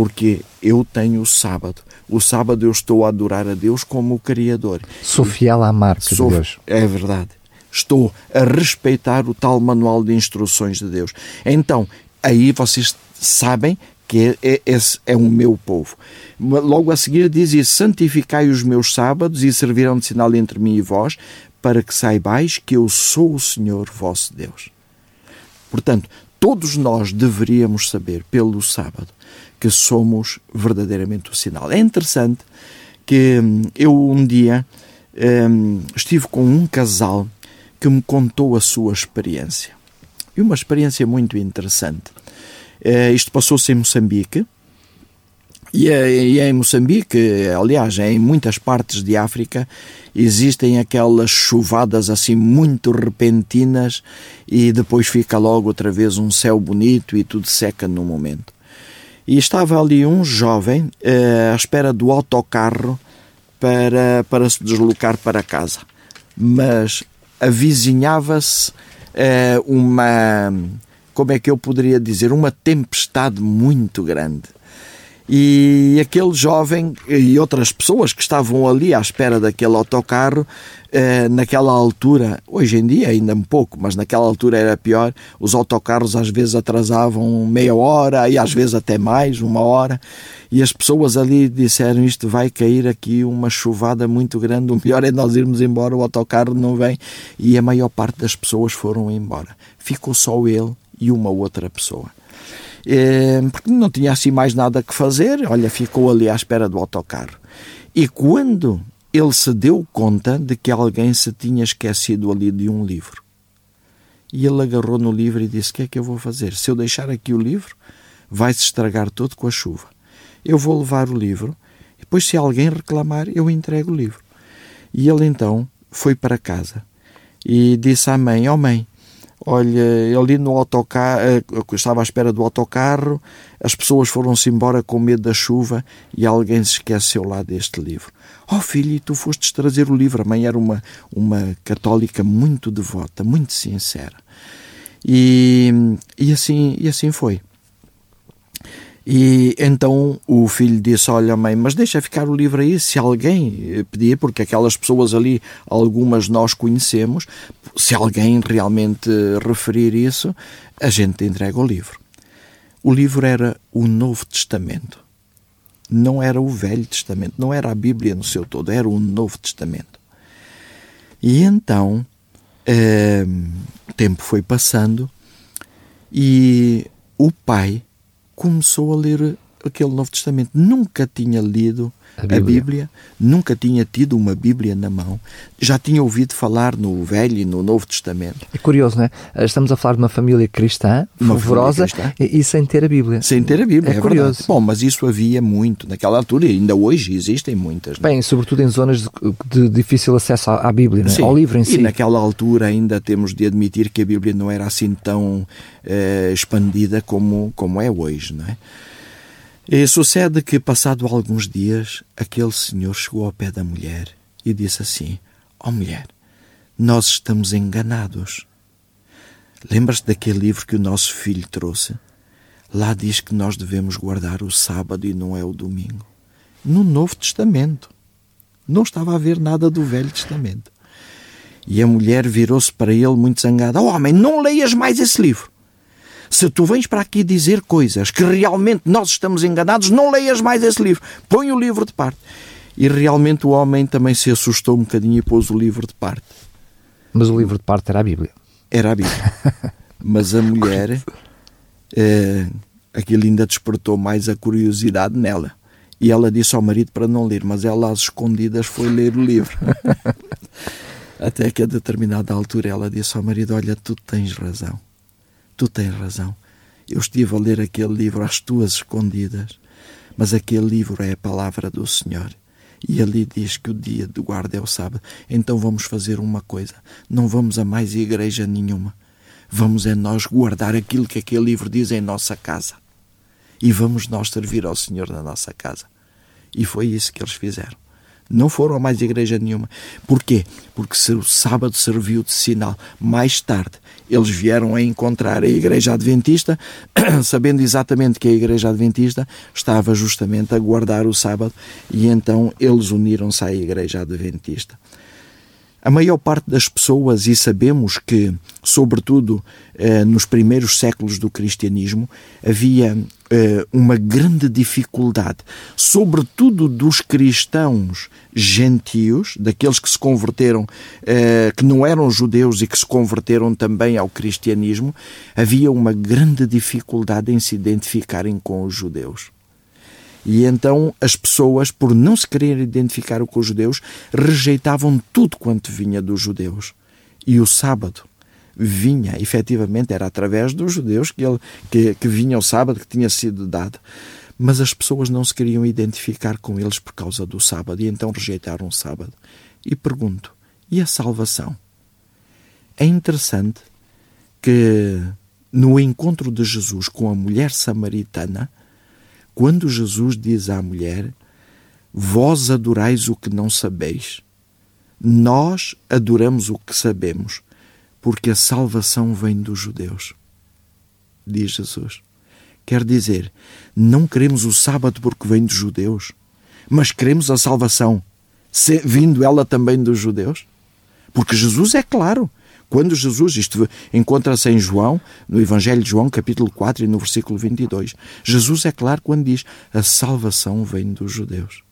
Porque eu tenho o sábado. O sábado eu estou a adorar a Deus como o Criador. Sou fiel à marca Sou, de Deus. É verdade. Estou a respeitar o tal manual de instruções de Deus. Então, aí vocês sabem que é, é, esse é o meu povo. Logo a seguir diz isso, santificai os meus sábados e servirão de sinal entre mim e vós, para que saibais que eu sou o Senhor vosso Deus. Portanto, todos nós deveríamos saber pelo sábado que somos verdadeiramente o sinal. É interessante que hum, eu um dia um, estive com um casal que me contou a sua experiência. E uma experiência muito interessante. Uh, isto passou-se em Moçambique. E, e em Moçambique, aliás, em muitas partes de África, existem aquelas chuvadas assim muito repentinas e depois fica logo outra vez um céu bonito e tudo seca no momento. E estava ali um jovem eh, à espera do autocarro para, para se deslocar para casa. Mas avizinhava-se eh, uma, como é que eu poderia dizer, uma tempestade muito grande e aquele jovem e outras pessoas que estavam ali à espera daquele autocarro, eh, naquela altura, hoje em dia ainda um pouco, mas naquela altura era pior, os autocarros às vezes atrasavam meia hora e às vezes até mais, uma hora, e as pessoas ali disseram isto vai cair aqui uma chuvada muito grande, o melhor é nós irmos embora, o autocarro não vem, e a maior parte das pessoas foram embora. Ficou só ele e uma outra pessoa. Eh, porque não tinha assim mais nada que fazer, olha, ficou ali à espera do autocarro. E quando ele se deu conta de que alguém se tinha esquecido ali de um livro, e ele agarrou no livro e disse: O que é que eu vou fazer? Se eu deixar aqui o livro, vai-se estragar todo com a chuva. Eu vou levar o livro, e depois, se alguém reclamar, eu entrego o livro. E ele então foi para casa e disse à mãe: Ó oh, mãe, Olha, ali no autocarro, eh, estava à espera do autocarro, as pessoas foram-se embora com medo da chuva e alguém se esqueceu lá deste livro. Oh filho, e tu fostes trazer o livro. A mãe era uma, uma católica muito devota, muito sincera. E, e, assim, e assim foi. E então o filho disse: Olha, mãe, mas deixa ficar o livro aí. Se alguém pedir, porque aquelas pessoas ali, algumas nós conhecemos, se alguém realmente referir isso, a gente entrega o livro. O livro era o Novo Testamento. Não era o Velho Testamento, não era a Bíblia no seu todo, era o Novo Testamento. E então eh, o tempo foi passando e o pai começou a ler aquele Novo Testamento. Nunca tinha lido a Bíblia. a Bíblia. nunca tinha tido uma Bíblia na mão, já tinha ouvido falar no Velho e no Novo Testamento. É curioso, não é? Estamos a falar de uma família cristã, uma fervorosa, cristã. E, e, sem ter a Bíblia. Sem ter a Bíblia, é, é curioso. Verdade. Bom, mas isso havia muito naquela altura e ainda hoje existem muitas. É? Bem, sobretudo em zonas de, de difícil acesso à, à Bíblia, é? ao livro em si. E naquela altura ainda temos de admitir que a Bíblia não era assim tão eh, expandida como, como é hoje, não é? E sucede que, passado alguns dias, aquele senhor chegou ao pé da mulher e disse assim: Ó oh, mulher, nós estamos enganados. Lembras-te daquele livro que o nosso filho trouxe? Lá diz que nós devemos guardar o sábado e não é o domingo. No Novo Testamento. Não estava a ver nada do Velho Testamento. E a mulher virou-se para ele muito zangada: oh, Homem, não leias mais esse livro. Se tu vens para aqui dizer coisas que realmente nós estamos enganados, não leias mais esse livro. Põe o livro de parte. E realmente o homem também se assustou um bocadinho e pôs o livro de parte. Mas o livro de parte era a Bíblia. Era a Bíblia. Mas a mulher, eh, aquilo ainda despertou mais a curiosidade nela. E ela disse ao marido para não ler, mas ela às escondidas foi ler o livro. Até que a determinada altura ela disse ao marido: Olha, tu tens razão. Tu tens razão. Eu estive a ler aquele livro às tuas escondidas, mas aquele livro é a palavra do Senhor. E ali diz que o dia de guarda é o sábado. Então vamos fazer uma coisa: não vamos a mais igreja nenhuma. Vamos é nós guardar aquilo que aquele livro diz em nossa casa. E vamos nós servir ao Senhor na nossa casa. E foi isso que eles fizeram. Não foram a mais igreja nenhuma. Porquê? Porque o sábado serviu de sinal. Mais tarde, eles vieram a encontrar a igreja adventista, sabendo exatamente que a igreja adventista estava justamente a guardar o sábado, e então eles uniram-se à igreja adventista. A maior parte das pessoas, e sabemos que, sobretudo eh, nos primeiros séculos do cristianismo, havia eh, uma grande dificuldade, sobretudo dos cristãos gentios, daqueles que se converteram, eh, que não eram judeus e que se converteram também ao cristianismo, havia uma grande dificuldade em se identificarem com os judeus. E então as pessoas, por não se quererem identificar com os judeus, rejeitavam tudo quanto vinha dos judeus. E o sábado vinha, efetivamente, era através dos judeus que, ele, que, que vinha o sábado, que tinha sido dado. Mas as pessoas não se queriam identificar com eles por causa do sábado e então rejeitaram o sábado. E pergunto: e a salvação? É interessante que no encontro de Jesus com a mulher samaritana, quando Jesus diz à mulher: Vós adorais o que não sabeis, nós adoramos o que sabemos, porque a salvação vem dos judeus. Diz Jesus. Quer dizer, não queremos o sábado porque vem dos judeus, mas queremos a salvação, vindo ela também dos judeus? Porque Jesus é claro, quando Jesus, isto encontra-se em João, no Evangelho de João, capítulo 4 e no versículo 22, Jesus é claro quando diz: a salvação vem dos judeus.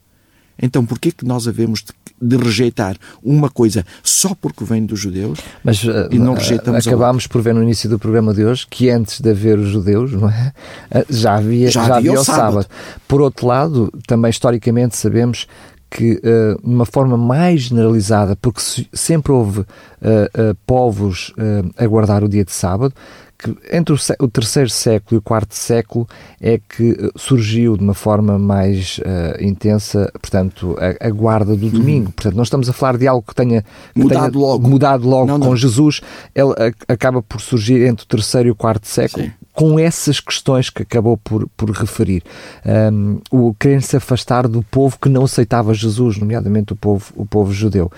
Então, por que nós havemos de, de, rejeitar uma coisa só porque vem dos judeus Mas, e não eh, rejeitamos acabámos por ver no início do programa de hoje que antes de haver os judeus, não é? Eh, já havia, já, já havia, havia o sábado. sábado. Por outro lado, também historicamente sabemos que, uh, de uma forma mais generalizada, porque sempre houve uh, uh, povos a guardar o dia de sábado, que entre o, o, terceiro século e o quarto século é que surgiu de uma forma mais intensa, portanto, a, a guarda do domingo. Uhum. Portanto, não estamos a falar de algo que tenha, que mudado tenha logo, mudado logo não, com não. Jesus. Ele a, acaba por surgir entre o terceiro e o quarto século. Sim com essas questões que acabou por, por referir. Um, o querer se afastar do povo que não aceitava Jesus, nomeadamente o povo, o povo judeu.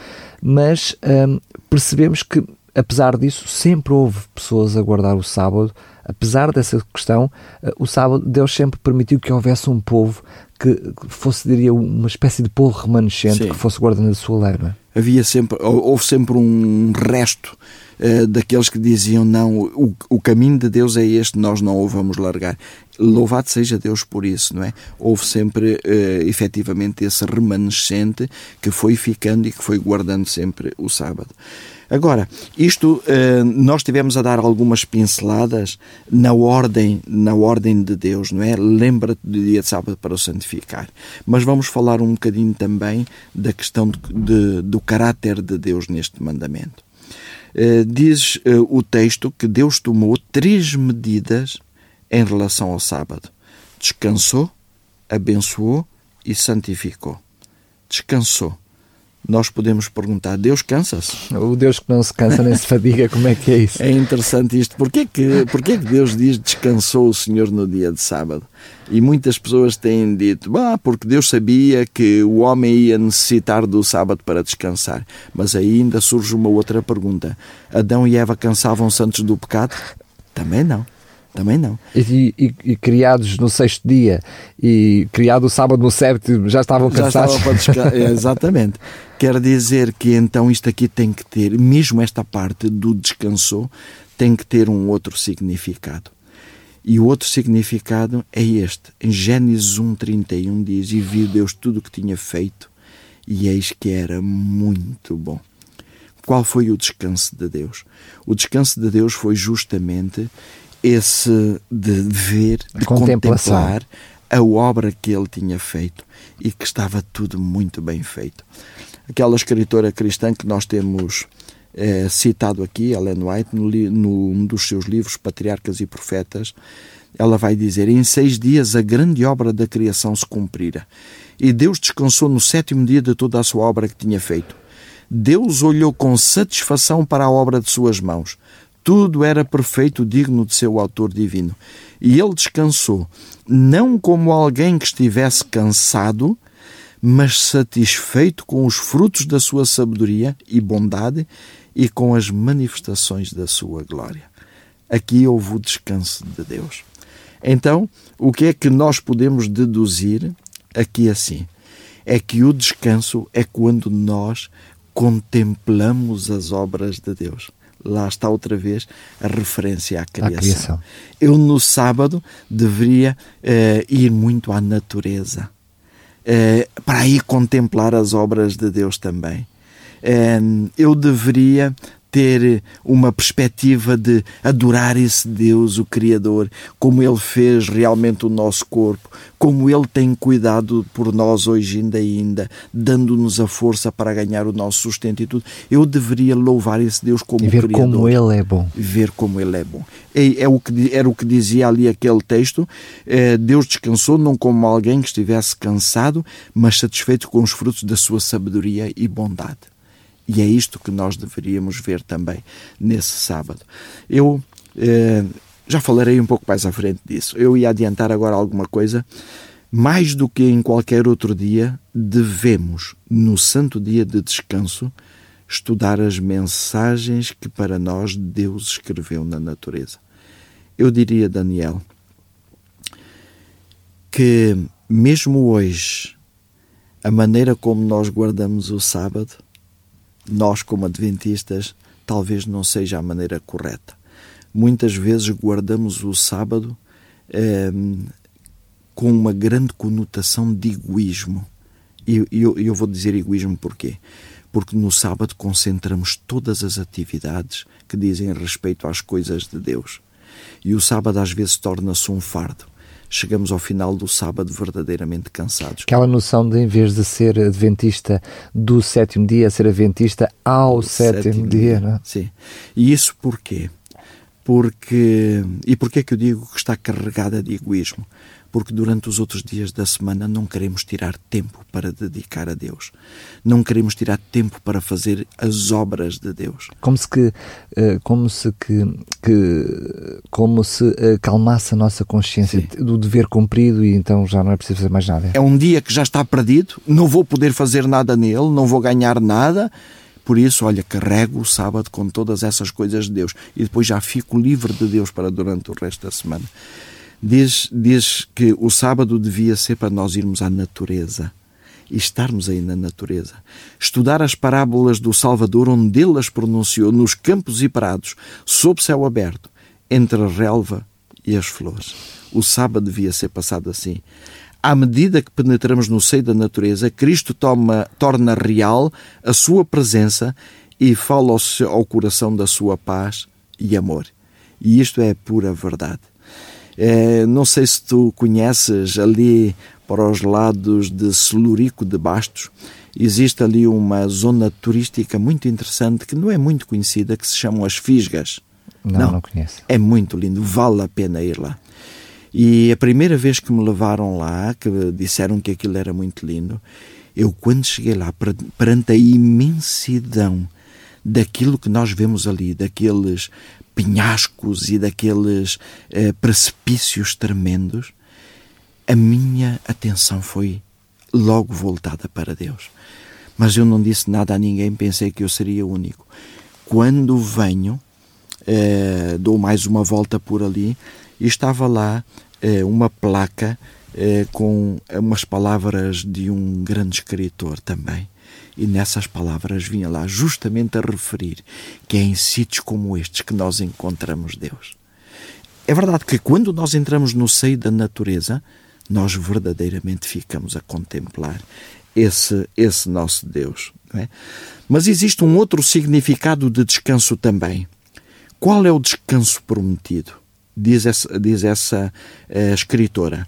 Mas um, percebemos que, apesar disso, sempre houve pessoas a guardar o sábado. Apesar dessa questão, uh, o sábado, Deus sempre permitiu que houvesse um povo que fosse, diria, uma espécie de povo remanescente Sim. que fosse guardando a sua lei, é? Havia sempre, houve sempre um resto uh, daqueles que diziam não, o, o caminho de Deus é este, nós não o vamos largar. Louvado seja Deus por isso, não é? Houve sempre, uh, efetivamente, esse remanescente que foi ficando e que foi guardando sempre o sábado. Agora, isto uh, nós tivemos a dar algumas pinceladas na ordem, na ordem de Deus, não é? Lembra-te do dia de sábado para o santificar. Mas vamos falar um bocadinho também da questão de, de, do caráter de Deus neste mandamento. Uh, diz uh, o texto que Deus tomou três medidas em relação ao sábado: descansou, abençoou e santificou. Descansou nós podemos perguntar: Deus cansa-se? O Deus que não se cansa nem se fadiga, como é que é isso? É interessante isto. Porquê que, porquê que Deus diz descansou o Senhor no dia de sábado? E muitas pessoas têm dito, bah, porque Deus sabia que o homem ia necessitar do sábado para descansar. Mas ainda surge uma outra pergunta: Adão e Eva cansavam-se antes do pecado? Também não. Também não. E, e, e, criados no sexto dia e criado o sábado no sétimo, já estavam cansados? Já estavam para Exatamente. Quer dizer que então isto aqui tem que ter, mesmo esta parte do descanso, tem que ter um outro significado. E o outro significado é este. Em Gênesis 1,31 diz: E viu Deus tudo o que tinha feito, e eis que era muito bom. Qual foi o descanso de Deus? O descanso de Deus foi justamente esse de ver, de contemplar a obra que ele tinha feito e que estava tudo muito bem feito. Aquela escritora cristã que nós temos é, citado aqui, Ellen White, no, no, um dos seus livros, Patriarcas e Profetas, ela vai dizer: Em seis dias a grande obra da criação se cumprira, E Deus descansou no sétimo dia de toda a sua obra que tinha feito. Deus olhou com satisfação para a obra de suas mãos. Tudo era perfeito, digno de seu autor divino. E ele descansou, não como alguém que estivesse cansado, mas satisfeito com os frutos da sua sabedoria e bondade e com as manifestações da sua glória. Aqui houve o descanso de Deus. Então, o que é que nós podemos deduzir aqui assim? É que o descanso é quando nós contemplamos as obras de Deus. Lá está outra vez a referência à criação. À criação. Eu, no sábado, deveria uh, ir muito à natureza eh, para aí contemplar as obras de Deus também. Eh, eu deveria ter uma perspectiva de adorar esse Deus, o Criador, como Ele fez realmente o nosso corpo, como Ele tem cuidado por nós hoje ainda ainda, dando-nos a força para ganhar o nosso sustento e tudo. Eu deveria louvar esse Deus como e ver Criador. como Ele é bom. Ver como Ele é bom. É, é o que, era o que dizia ali aquele texto. É, Deus descansou não como alguém que estivesse cansado, mas satisfeito com os frutos da sua sabedoria e bondade. E é isto que nós deveríamos ver também nesse sábado. Eu eh, já falarei um pouco mais à frente disso. Eu ia adiantar agora alguma coisa. Mais do que em qualquer outro dia, devemos, no santo dia de descanso, estudar as mensagens que para nós Deus escreveu na natureza. Eu diria, Daniel, que mesmo hoje, a maneira como nós guardamos o sábado nós, como adventistas, talvez não seja a maneira correta. Muitas vezes guardamos o sábado eh, com uma grande conotação de egoísmo. E eu, eu vou dizer egoísmo porquê? Porque no sábado concentramos todas as atividades que dizem respeito às coisas de Deus. E o sábado às vezes torna-se um fardo chegamos ao final do sábado verdadeiramente cansados. Aquela noção de, em vez de ser adventista do sétimo dia, ser adventista ao sétimo, sétimo, dia, dia. Não é? Sim. E isso porquê? Porque, e porquê que eu digo que está carregada de egoísmo? Porque durante os outros dias da semana não queremos tirar tempo para dedicar a Deus. Não queremos tirar tempo para fazer as obras de Deus. Como se que, eh, como se que, que como se calmasse a nossa consciência Sim. do dever cumprido e então já não é preciso fazer mais nada. É um dia que já está perdido, não vou poder fazer nada nele, não vou ganhar nada. Por isso, olha, carrego o sábado com todas essas coisas de Deus e depois já fico livre de Deus para durante o resto da semana diz, diz que o sábado devia ser para nós irmos à natureza e estarmos aí na natureza. Estudar as parábolas do Salvador, onde ele as pronunciou, nos campos e prados, sob céu aberto, entre a relva e as flores. O sábado devia ser passado assim. À medida que penetramos no seio da natureza, Cristo toma, torna real a sua presença e fala ao, ao coração da sua paz e amor. E isto é pura verdade. É, não sei se tu conheces ali para os lados de Celurico de Bastos, existe ali uma zona turística muito interessante que não é muito conhecida, que se chamam as Fisgas. Não, não, não conheço. É muito lindo, vale a pena ir lá. E a primeira vez que me levaram lá, que disseram que aquilo era muito lindo, eu quando cheguei lá, perante a imensidão daquilo que nós vemos ali, daqueles penhascos e daqueles eh, precipícios tremendos, a minha atenção foi logo voltada para Deus. Mas eu não disse nada a ninguém, pensei que eu seria único. Quando venho, eh, dou mais uma volta por ali e estava lá eh, uma placa eh, com umas palavras de um grande escritor também e nessas palavras vinha lá justamente a referir que é em sítios como estes que nós encontramos Deus. É verdade que quando nós entramos no seio da natureza, nós verdadeiramente ficamos a contemplar esse, esse nosso Deus. É? Mas existe um outro significado de descanso também. Qual é o descanso prometido? Diz essa, diz essa uh, escritora.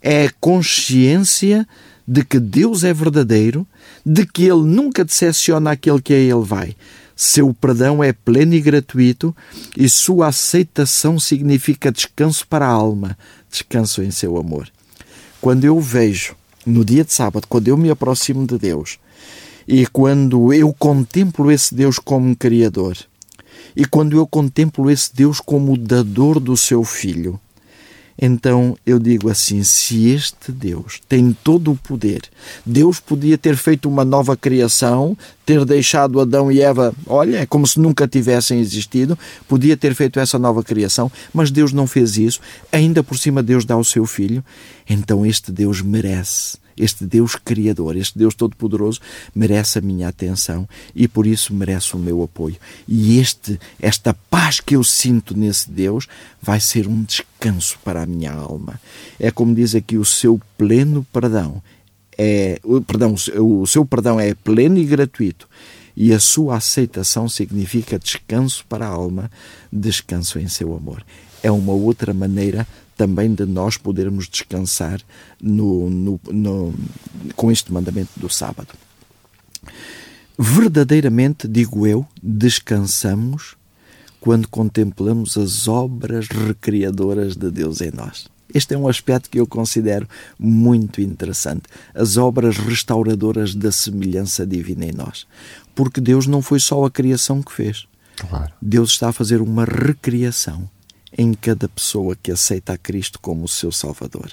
É a consciência de que Deus é verdadeiro, de que Ele nunca decepciona aquele que a Ele vai. Seu perdão é pleno e gratuito e sua aceitação significa descanso para a alma, descanso em seu amor. Quando eu vejo no dia de sábado, quando eu me aproximo de Deus e quando eu contemplo esse Deus como Criador e quando eu contemplo esse Deus como o dador do seu Filho, então eu digo assim: se este Deus tem todo o poder, Deus podia ter feito uma nova criação, ter deixado Adão e Eva, olha, é como se nunca tivessem existido, podia ter feito essa nova criação, mas Deus não fez isso, ainda por cima Deus dá o seu filho, então este Deus merece este Deus Criador, este Deus Todo-Poderoso, merece a minha atenção e por isso merece o meu apoio. E este, esta paz que eu sinto nesse Deus vai ser um descanso para a minha alma. É como diz aqui o seu pleno perdão. É, perdão, o seu perdão é pleno e gratuito e a sua aceitação significa descanso para a alma, descanso em seu amor. É uma outra maneira também de nós podermos descansar no, no, no, com este mandamento do sábado. Verdadeiramente, digo eu, descansamos quando contemplamos as obras recriadoras de Deus em nós. Este é um aspecto que eu considero muito interessante. As obras restauradoras da semelhança divina em nós. Porque Deus não foi só a criação que fez. Claro. Deus está a fazer uma recriação em cada pessoa que aceita a Cristo como o seu Salvador.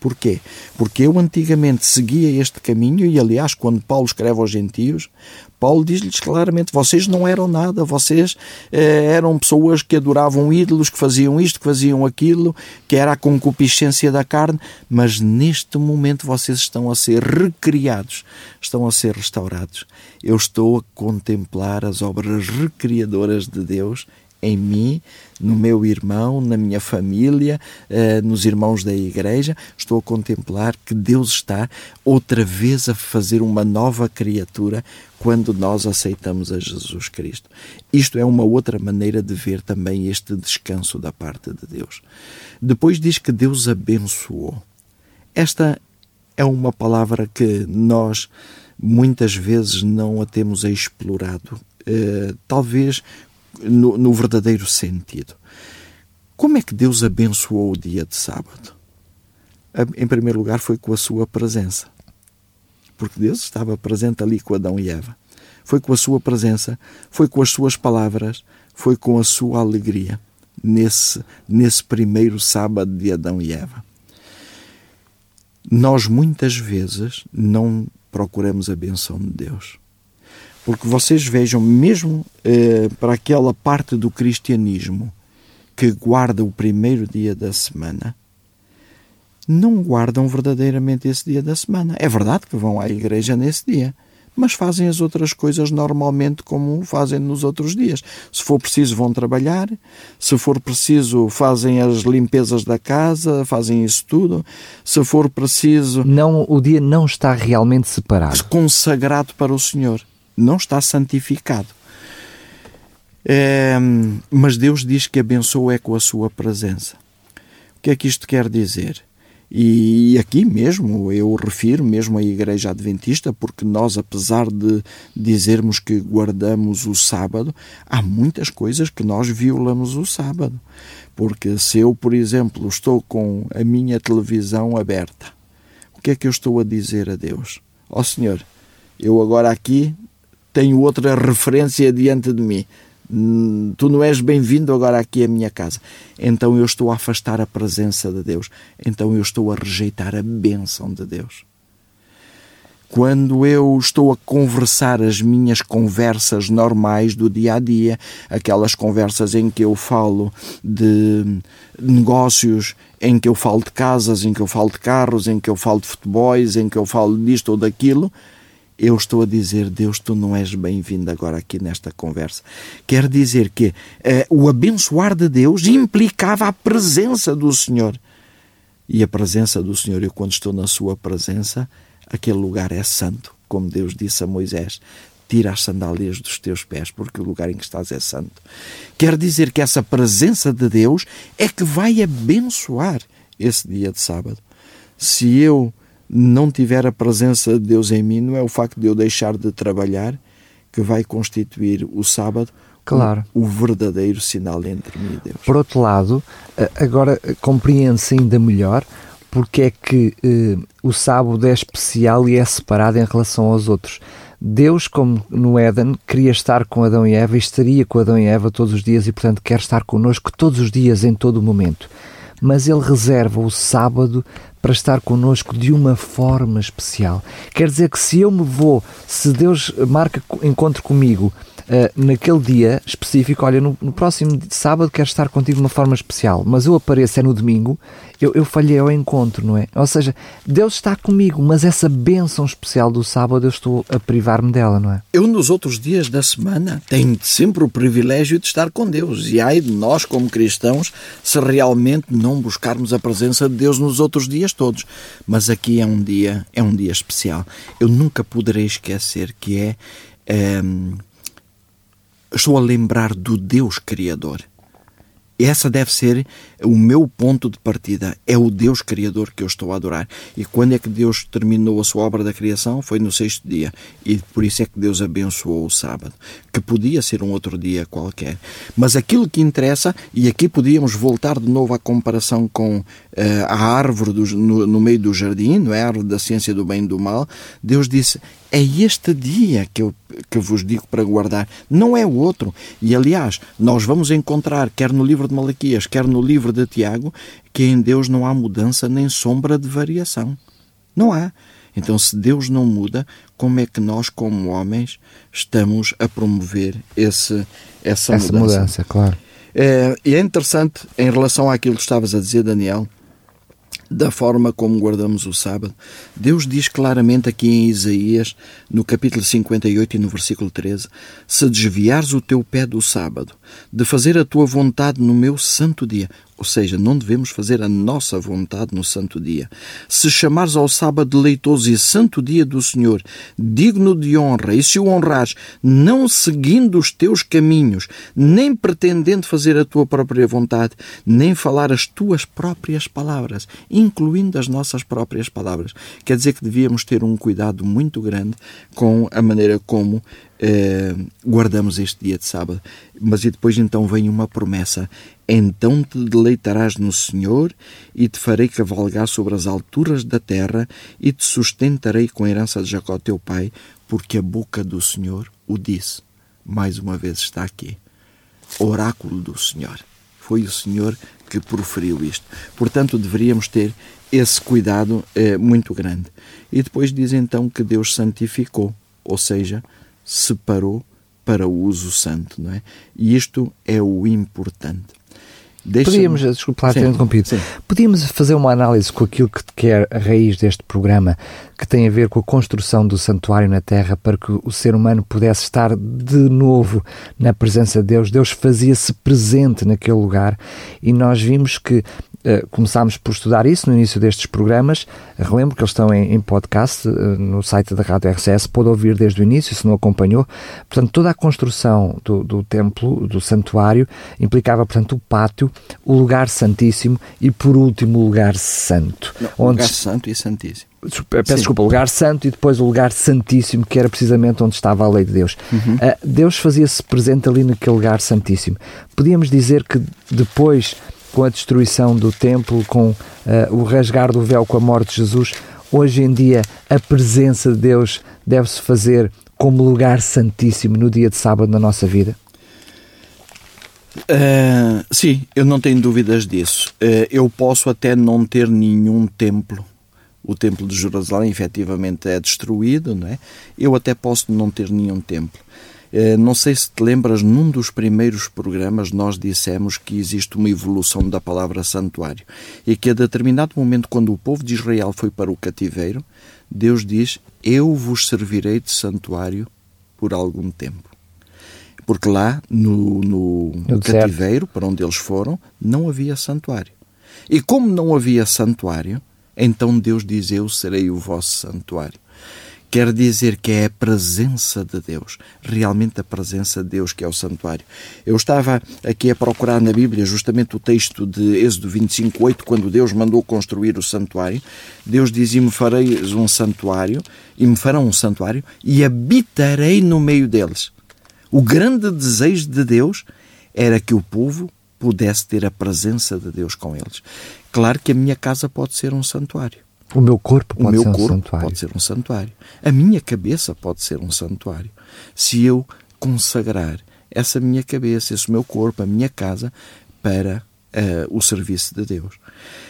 Porquê? Porque eu antigamente seguia este caminho e, aliás, quando Paulo escreve aos gentios, Paulo diz-lhes claramente: vocês não eram nada, vocês eh, eram pessoas que adoravam ídolos, que faziam isto, que faziam aquilo, que era a concupiscência da carne, mas neste momento vocês estão a ser recriados, estão a ser restaurados. Eu estou a contemplar as obras recriadoras de Deus em mim, no meu irmão, na minha família, eh, nos irmãos da igreja. Estou a contemplar que Deus está outra vez a fazer uma nova criatura quando nós aceitamos a Jesus Cristo. Isto é uma outra maneira de ver também este descanso da parte de Deus. Depois diz que Deus abençoou. Esta é uma palavra que nós muitas vezes não a temos explorado. Uh, talvez no, no verdadeiro sentido. Como é que Deus abençoou o dia de sábado? Em primeiro lugar, foi com a sua presença. Porque Deus estava presente ali com Adão e Eva. Foi com a sua presença, foi com as suas palavras, foi com a sua alegria nesse, nesse primeiro sábado de Adão e Eva. Nós muitas vezes não procuramos a benção de Deus. Porque vocês vejam, mesmo eh, para aquela parte do cristianismo que guarda o primeiro dia da semana, não guardam verdadeiramente esse dia da semana. É verdade que vão à igreja nesse dia, mas fazem as outras coisas normalmente como fazem nos outros dias. Se for preciso, vão trabalhar, se for preciso, fazem as limpezas da casa, fazem isso tudo. Se for preciso. Não, o dia não está realmente separado. Consagrado para o Senhor não está santificado. É, mas Deus diz que abençoa é com a sua presença. O que é que isto quer dizer? E aqui mesmo eu refiro mesmo à Igreja Adventista, porque nós, apesar de dizermos que guardamos o sábado, há muitas coisas que nós violamos o sábado. Porque se eu, por exemplo, estou com a minha televisão aberta, o que é que eu estou a dizer a Deus? Ó oh, Senhor, eu agora aqui tenho outra referência diante de mim. Hum, tu não és bem-vindo agora aqui à minha casa. Então eu estou a afastar a presença de Deus. Então eu estou a rejeitar a bênção de Deus. Quando eu estou a conversar as minhas conversas normais do dia a dia, aquelas conversas em que eu falo de negócios, em que eu falo de casas, em que eu falo de carros, em que eu falo de futebols, em que eu falo disto ou daquilo, eu estou a dizer, Deus, tu não és bem-vindo agora aqui nesta conversa. Quer dizer que uh, o abençoar de Deus implicava a presença do Senhor. E a presença do Senhor, eu quando estou na sua presença, aquele lugar é santo, como Deus disse a Moisés. Tira as sandálias dos teus pés, porque o lugar em que estás é santo. Quer dizer que essa presença de Deus é que vai abençoar esse dia de sábado. Se eu não tiver a presença de Deus em mim, não é o facto de eu deixar de trabalhar que vai constituir o sábado claro. o, o verdadeiro sinal entre mim e Deus. Por outro lado, agora compreende-se ainda melhor porque é que eh, o sábado é especial e é separado em relação aos outros. Deus, como no Éden, queria estar com Adão e Eva e estaria com Adão e Eva todos os dias e, portanto, quer estar connosco todos os dias, em todo o momento. Mas Ele reserva o sábado para estar connosco de uma forma especial. Quer dizer que se eu me vou, se Deus marca encontro comigo uh, naquele dia específico, olha, no, no, próximo sábado quero estar contigo de uma forma especial, mas eu apareço é no domingo, eu, eu falhei ao encontro, não é? Ou seja, Deus está comigo, mas essa bênção especial do sábado eu estou a privar-me dela, não é? Eu, nos outros dias da semana, tenho sempre o privilégio de estar com Deus. E ai de nós, como cristãos, se realmente não buscarmos a presença de Deus nos outros dias todos. Mas aqui é um dia, é um dia especial. Eu nunca poderei esquecer que é. é estou a lembrar do Deus Criador. Essa deve ser o meu ponto de partida. É o Deus Criador que eu estou a adorar. E quando é que Deus terminou a sua obra da criação? Foi no sexto dia. E por isso é que Deus abençoou o sábado, que podia ser um outro dia qualquer. Mas aquilo que interessa, e aqui podíamos voltar de novo à comparação com a árvore do, no, no, meio do jardim, não é? a árvore da ciência do bem e do mal. Deus disse: é este dia que eu que vos digo para guardar, não é o outro. E aliás, nós vamos encontrar, quer no livro de Malaquias, quer no livro de Tiago, que em Deus não há mudança nem sombra de variação. Não há. Então, se Deus não muda, como é que nós, como homens, estamos a promover esse, essa, essa mudança? mudança claro. É, e é interessante, em relação àquilo que estavas a dizer, Daniel, da forma como guardamos o sábado. Deus diz claramente aqui em Isaías, no capítulo 58 e no versículo 13: Se desviares o teu pé do sábado, de fazer a tua vontade no meu santo dia, ou seja, não devemos fazer a nossa vontade no santo dia. Se chamares ao sábado leitoso e santo dia do Senhor, digno de honra, e se o honrares, não seguindo os teus caminhos, nem pretendendo fazer a tua própria vontade, nem falar as tuas próprias palavras, incluindo as nossas próprias palavras. Quer dizer que devíamos ter um cuidado muito grande com a maneira como eh, guardamos este dia de sábado. Mas e depois então vem uma promessa: então te deleitarás no Senhor e te farei cavalgar sobre as alturas da terra e te sustentarei com a herança de Jacó teu pai, porque a boca do Senhor o disse. Mais uma vez está aqui. Oráculo do Senhor. Foi o Senhor que proferiu isto. Portanto, deveríamos ter esse cuidado eh, muito grande. E depois diz então que Deus santificou, ou seja, separou para o uso santo, não é? E isto é o importante. Podíamos, desculpa lá ter interrompido, sim. podíamos fazer uma análise com aquilo que quer a raiz deste programa, que tem a ver com a construção do santuário na Terra para que o ser humano pudesse estar de novo na presença de Deus. Deus fazia-se presente naquele lugar e nós vimos que começámos por estudar isso no início destes programas. Relembro que eles estão em, em podcast uh, no site da Rádio RCS, pode ouvir desde o início, se não acompanhou. Portanto, toda a construção do, do templo, do santuário, implicava, portanto, o pátio, o lugar santíssimo e, por último, o lugar santo. Não, onde... Lugar santo e santíssimo. Peço Sim. desculpa, o lugar santo e depois o lugar santíssimo, que era precisamente onde estava a lei de Deus. Uhum. Uh, Deus fazia-se presente ali naquele lugar santíssimo. Podíamos dizer que depois com a destruição do templo, com uh, o rasgar do véu com a morte de Jesus, hoje em dia a presença de Deus deve-se fazer como lugar santíssimo no dia de sábado na nossa vida? Uh, sim, eu não tenho dúvidas disso. Uh, eu posso até não ter nenhum templo. O templo de Jerusalém efetivamente é destruído, não é? Eu até posso não ter nenhum templo. Eh, não sei se te lembras, num dos primeiros programas nós dissemos que existe uma evolução da palavra santuário e que a determinado momento, quando o povo de Israel foi para o cativeiro, Deus diz: Eu vos servirei de santuário por algum tempo. Porque lá, no, no, no cativeiro, para onde eles foram, não havia santuário. E como não havia santuário, então Deus diz: Eu serei o vosso santuário quer dizer que é a presença de Deus, realmente a presença de Deus que é o santuário. Eu estava aqui a procurar na Bíblia justamente o texto de Êxodo 25:8, quando Deus mandou construir o santuário. Deus dizia: "Me fareis um santuário e me farão um santuário e habitarei no meio deles". O grande desejo de Deus era que o povo pudesse ter a presença de Deus com eles. Claro que a minha casa pode ser um santuário. O meu corpo pode o meu ser um corpo santuário. pode ser um santuário. A minha cabeça pode ser um santuário. Se eu consagrar essa minha cabeça, esse meu corpo, a minha casa para uh, o serviço de Deus.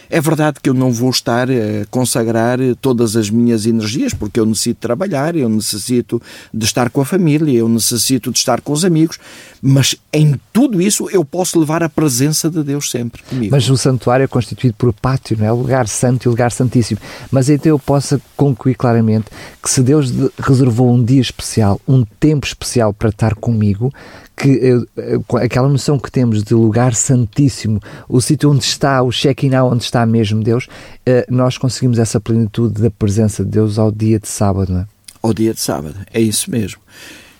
É verdade que eu não vou estar a consagrar todas as minhas energias, porque eu necessito trabalhar, eu necessito de estar com a família, eu necessito de estar com os amigos, mas em tudo isso eu posso levar a presença de Deus sempre comigo. Mas o santuário é constituído por pátio, não é? Lugar santo e lugar santíssimo. Mas então eu posso concluir claramente que se Deus reservou um dia especial, um tempo especial para estar comigo, que aquela noção que temos de lugar santíssimo, o sítio onde está, o check-in onde está mesmo Deus, eh, nós conseguimos essa plenitude da presença de Deus ao dia de sábado, não é? Ao dia de sábado, é isso mesmo.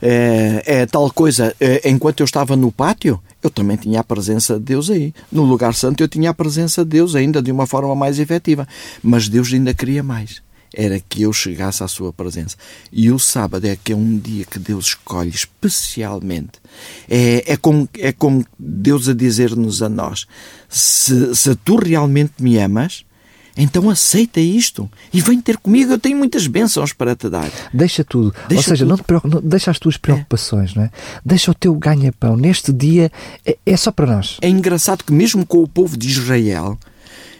É, é tal coisa, é, enquanto eu estava no pátio, eu também tinha a presença de Deus aí. No lugar santo eu tinha a presença de Deus ainda de uma forma mais efetiva. Mas Deus ainda queria mais era que eu chegasse à sua presença. E o sábado é que é um dia que Deus escolhe especialmente. É, é, como, é como Deus a dizer-nos a nós: se, se tu realmente me amas, então aceita isto e vem ter comigo. Eu tenho muitas bênçãos para te dar. Deixa tudo. Deixa Ou seja, tudo. Não, te deixa as tuas preocupações, é. não é? Deixa o teu ganha-pão. Neste dia é, é só para nós. É engraçado que, mesmo com o povo de Israel,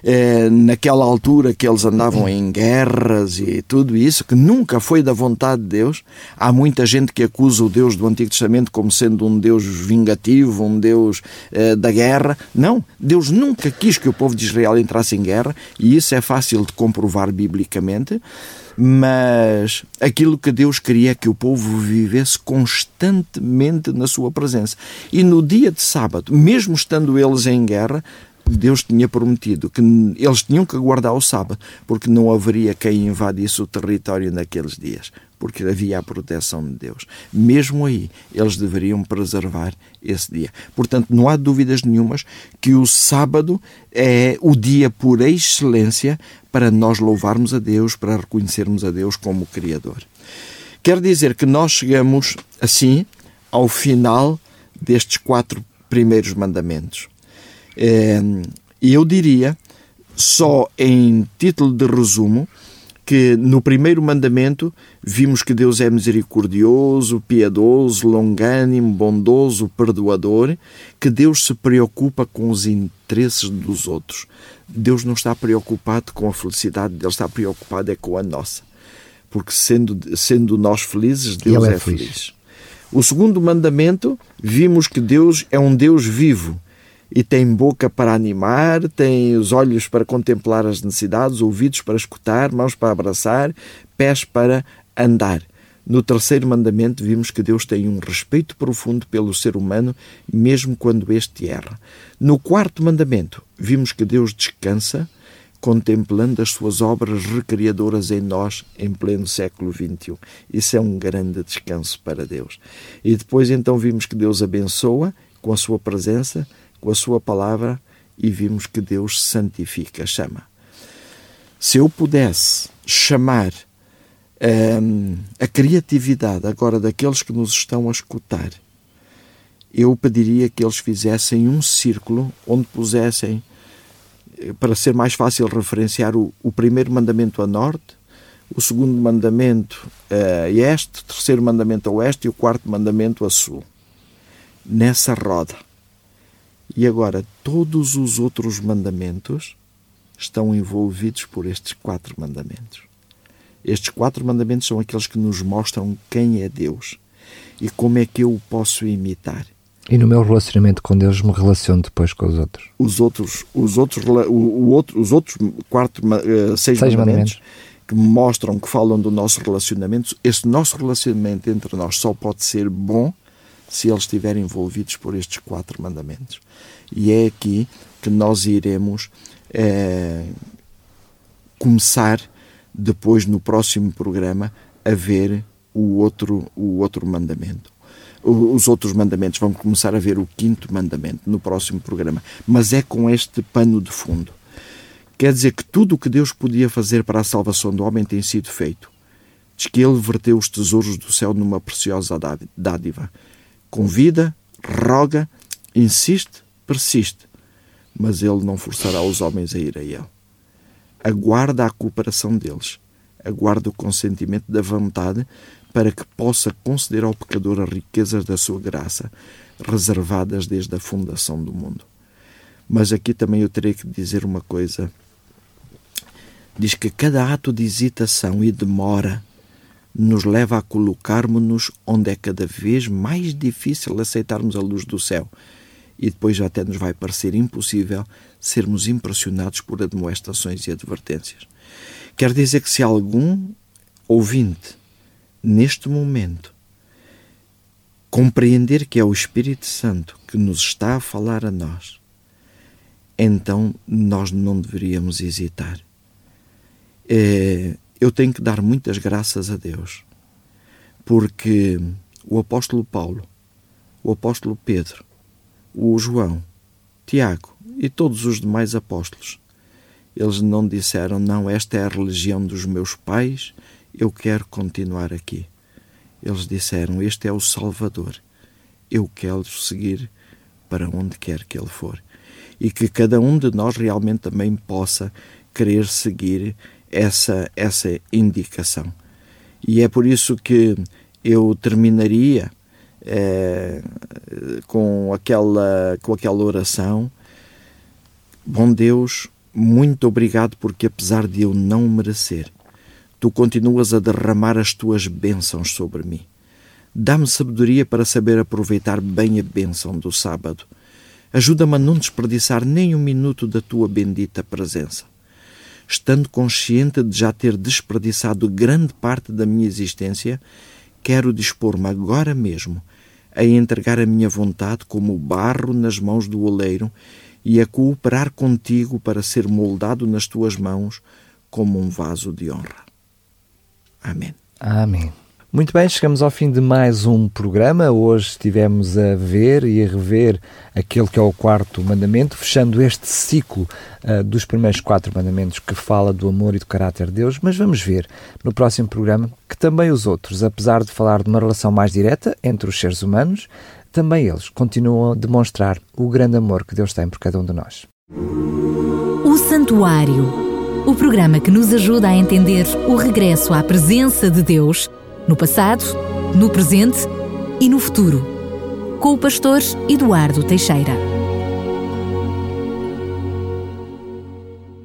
eh, naquela altura que eles andavam em guerras e tudo isso, que nunca foi da vontade de Deus. Há muita gente que acusa o Deus do Antigo Testamento como sendo um Deus vingativo, um Deus eh, da guerra. Não, Deus nunca quis que o povo de Israel entrasse em guerra e isso é fácil de comprovar biblicamente mas aquilo que Deus queria é que o povo vivesse constantemente na sua presença. E no dia de sábado, mesmo estando eles em guerra, Deus tinha prometido que eles tinham que guardar o sábado, porque não haveria quem invadisse o território naqueles dias, porque havia a proteção de Deus. Mesmo aí, eles deveriam preservar esse dia. Portanto, não há dúvidas nenhumas que o sábado é o dia por excelência para nós louvarmos a Deus, para reconhecermos a Deus como Criador. Quer dizer que nós chegamos, assim, ao final destes quatro primeiros mandamentos. É, e eu diria, só em título de resumo, que no primeiro mandamento vimos que Deus é misericordioso, piedoso, longânimo, bondoso, perdoador, que Deus se preocupa com os interesses dos outros. Deus não está preocupado com a felicidade, Deus está preocupado é com a nossa. Porque sendo, sendo nós felizes, Deus é, é feliz. feliz. O segundo mandamento, vimos que Deus é um Deus vivo, e tem boca para animar, tem os olhos para contemplar as necessidades, ouvidos para escutar, mãos para abraçar, pés para andar. No terceiro mandamento, vimos que Deus tem um respeito profundo pelo ser humano, mesmo quando este erra. No quarto mandamento, vimos que Deus descansa, contemplando as suas obras recriadoras em nós em pleno século XXI. Isso é um grande descanso para Deus. E depois, então, vimos que Deus abençoa com a sua presença, com a sua palavra e vimos que Deus santifica, chama. Se eu pudesse chamar hum, a criatividade agora daqueles que nos estão a escutar, eu pediria que eles fizessem um círculo onde pusessem, para ser mais fácil referenciar, o, o primeiro mandamento a norte, o segundo mandamento a este, o terceiro mandamento a oeste e o quarto mandamento a sul. Nessa roda e agora, todos os outros mandamentos estão envolvidos por estes quatro mandamentos. Estes quatro mandamentos são aqueles que nos mostram quem é Deus e como é que eu o posso imitar. E no meu relacionamento com Deus me relaciono depois com os outros. Os outros, os outros, o, o outro, os outros quatro, uh, seis, seis mandamentos, mandamentos que mostram, que falam do nosso relacionamento. Este nosso relacionamento entre nós só pode ser bom se eles estiverem envolvidos por estes quatro mandamentos. E é aqui que nós iremos é, começar, depois no próximo programa, a ver o outro, o outro mandamento. Os outros mandamentos, vamos começar a ver o quinto mandamento no próximo programa. Mas é com este pano de fundo. Quer dizer que tudo o que Deus podia fazer para a salvação do homem tem sido feito. Diz que ele verteu os tesouros do céu numa preciosa dádiva convida, roga, insiste persiste, mas ele não forçará os homens a ir a ele. Aguarda a cooperação deles, aguarda o consentimento da vontade para que possa conceder ao pecador as riquezas da sua graça, reservadas desde a fundação do mundo. Mas aqui também eu terei que dizer uma coisa. Diz que cada ato de hesitação e demora nos leva a colocarmos-nos onde é cada vez mais difícil aceitarmos a luz do céu. E depois até nos vai parecer impossível sermos impressionados por admoestações e advertências. Quer dizer que se algum ouvinte, neste momento, compreender que é o Espírito Santo que nos está a falar a nós, então nós não deveríamos hesitar. É, eu tenho que dar muitas graças a Deus, porque o apóstolo Paulo, o apóstolo Pedro, o João, Tiago e todos os demais apóstolos, eles não disseram, não, esta é a religião dos meus pais, eu quero continuar aqui. Eles disseram, este é o Salvador, eu quero seguir para onde quer que ele for. E que cada um de nós realmente também possa querer seguir essa, essa indicação. E é por isso que eu terminaria é, com, aquela, com aquela oração. Bom Deus, muito obrigado porque, apesar de eu não merecer, tu continuas a derramar as tuas bênçãos sobre mim. Dá-me sabedoria para saber aproveitar bem a bênção do sábado. Ajuda-me a não desperdiçar nem um minuto da tua bendita presença estando consciente de já ter desperdiçado grande parte da minha existência, quero dispor-me agora mesmo a entregar a minha vontade como barro nas mãos do oleiro e a cooperar contigo para ser moldado nas tuas mãos como um vaso de honra. Amém. Amém. Muito bem, chegamos ao fim de mais um programa. Hoje estivemos a ver e a rever aquele que é o quarto mandamento, fechando este ciclo uh, dos primeiros quatro mandamentos que fala do amor e do caráter de Deus. Mas vamos ver no próximo programa que também os outros, apesar de falar de uma relação mais direta entre os seres humanos, também eles continuam a demonstrar o grande amor que Deus tem por cada um de nós. O Santuário o programa que nos ajuda a entender o regresso à presença de Deus no passado, no presente e no futuro. Com o pastor Eduardo Teixeira.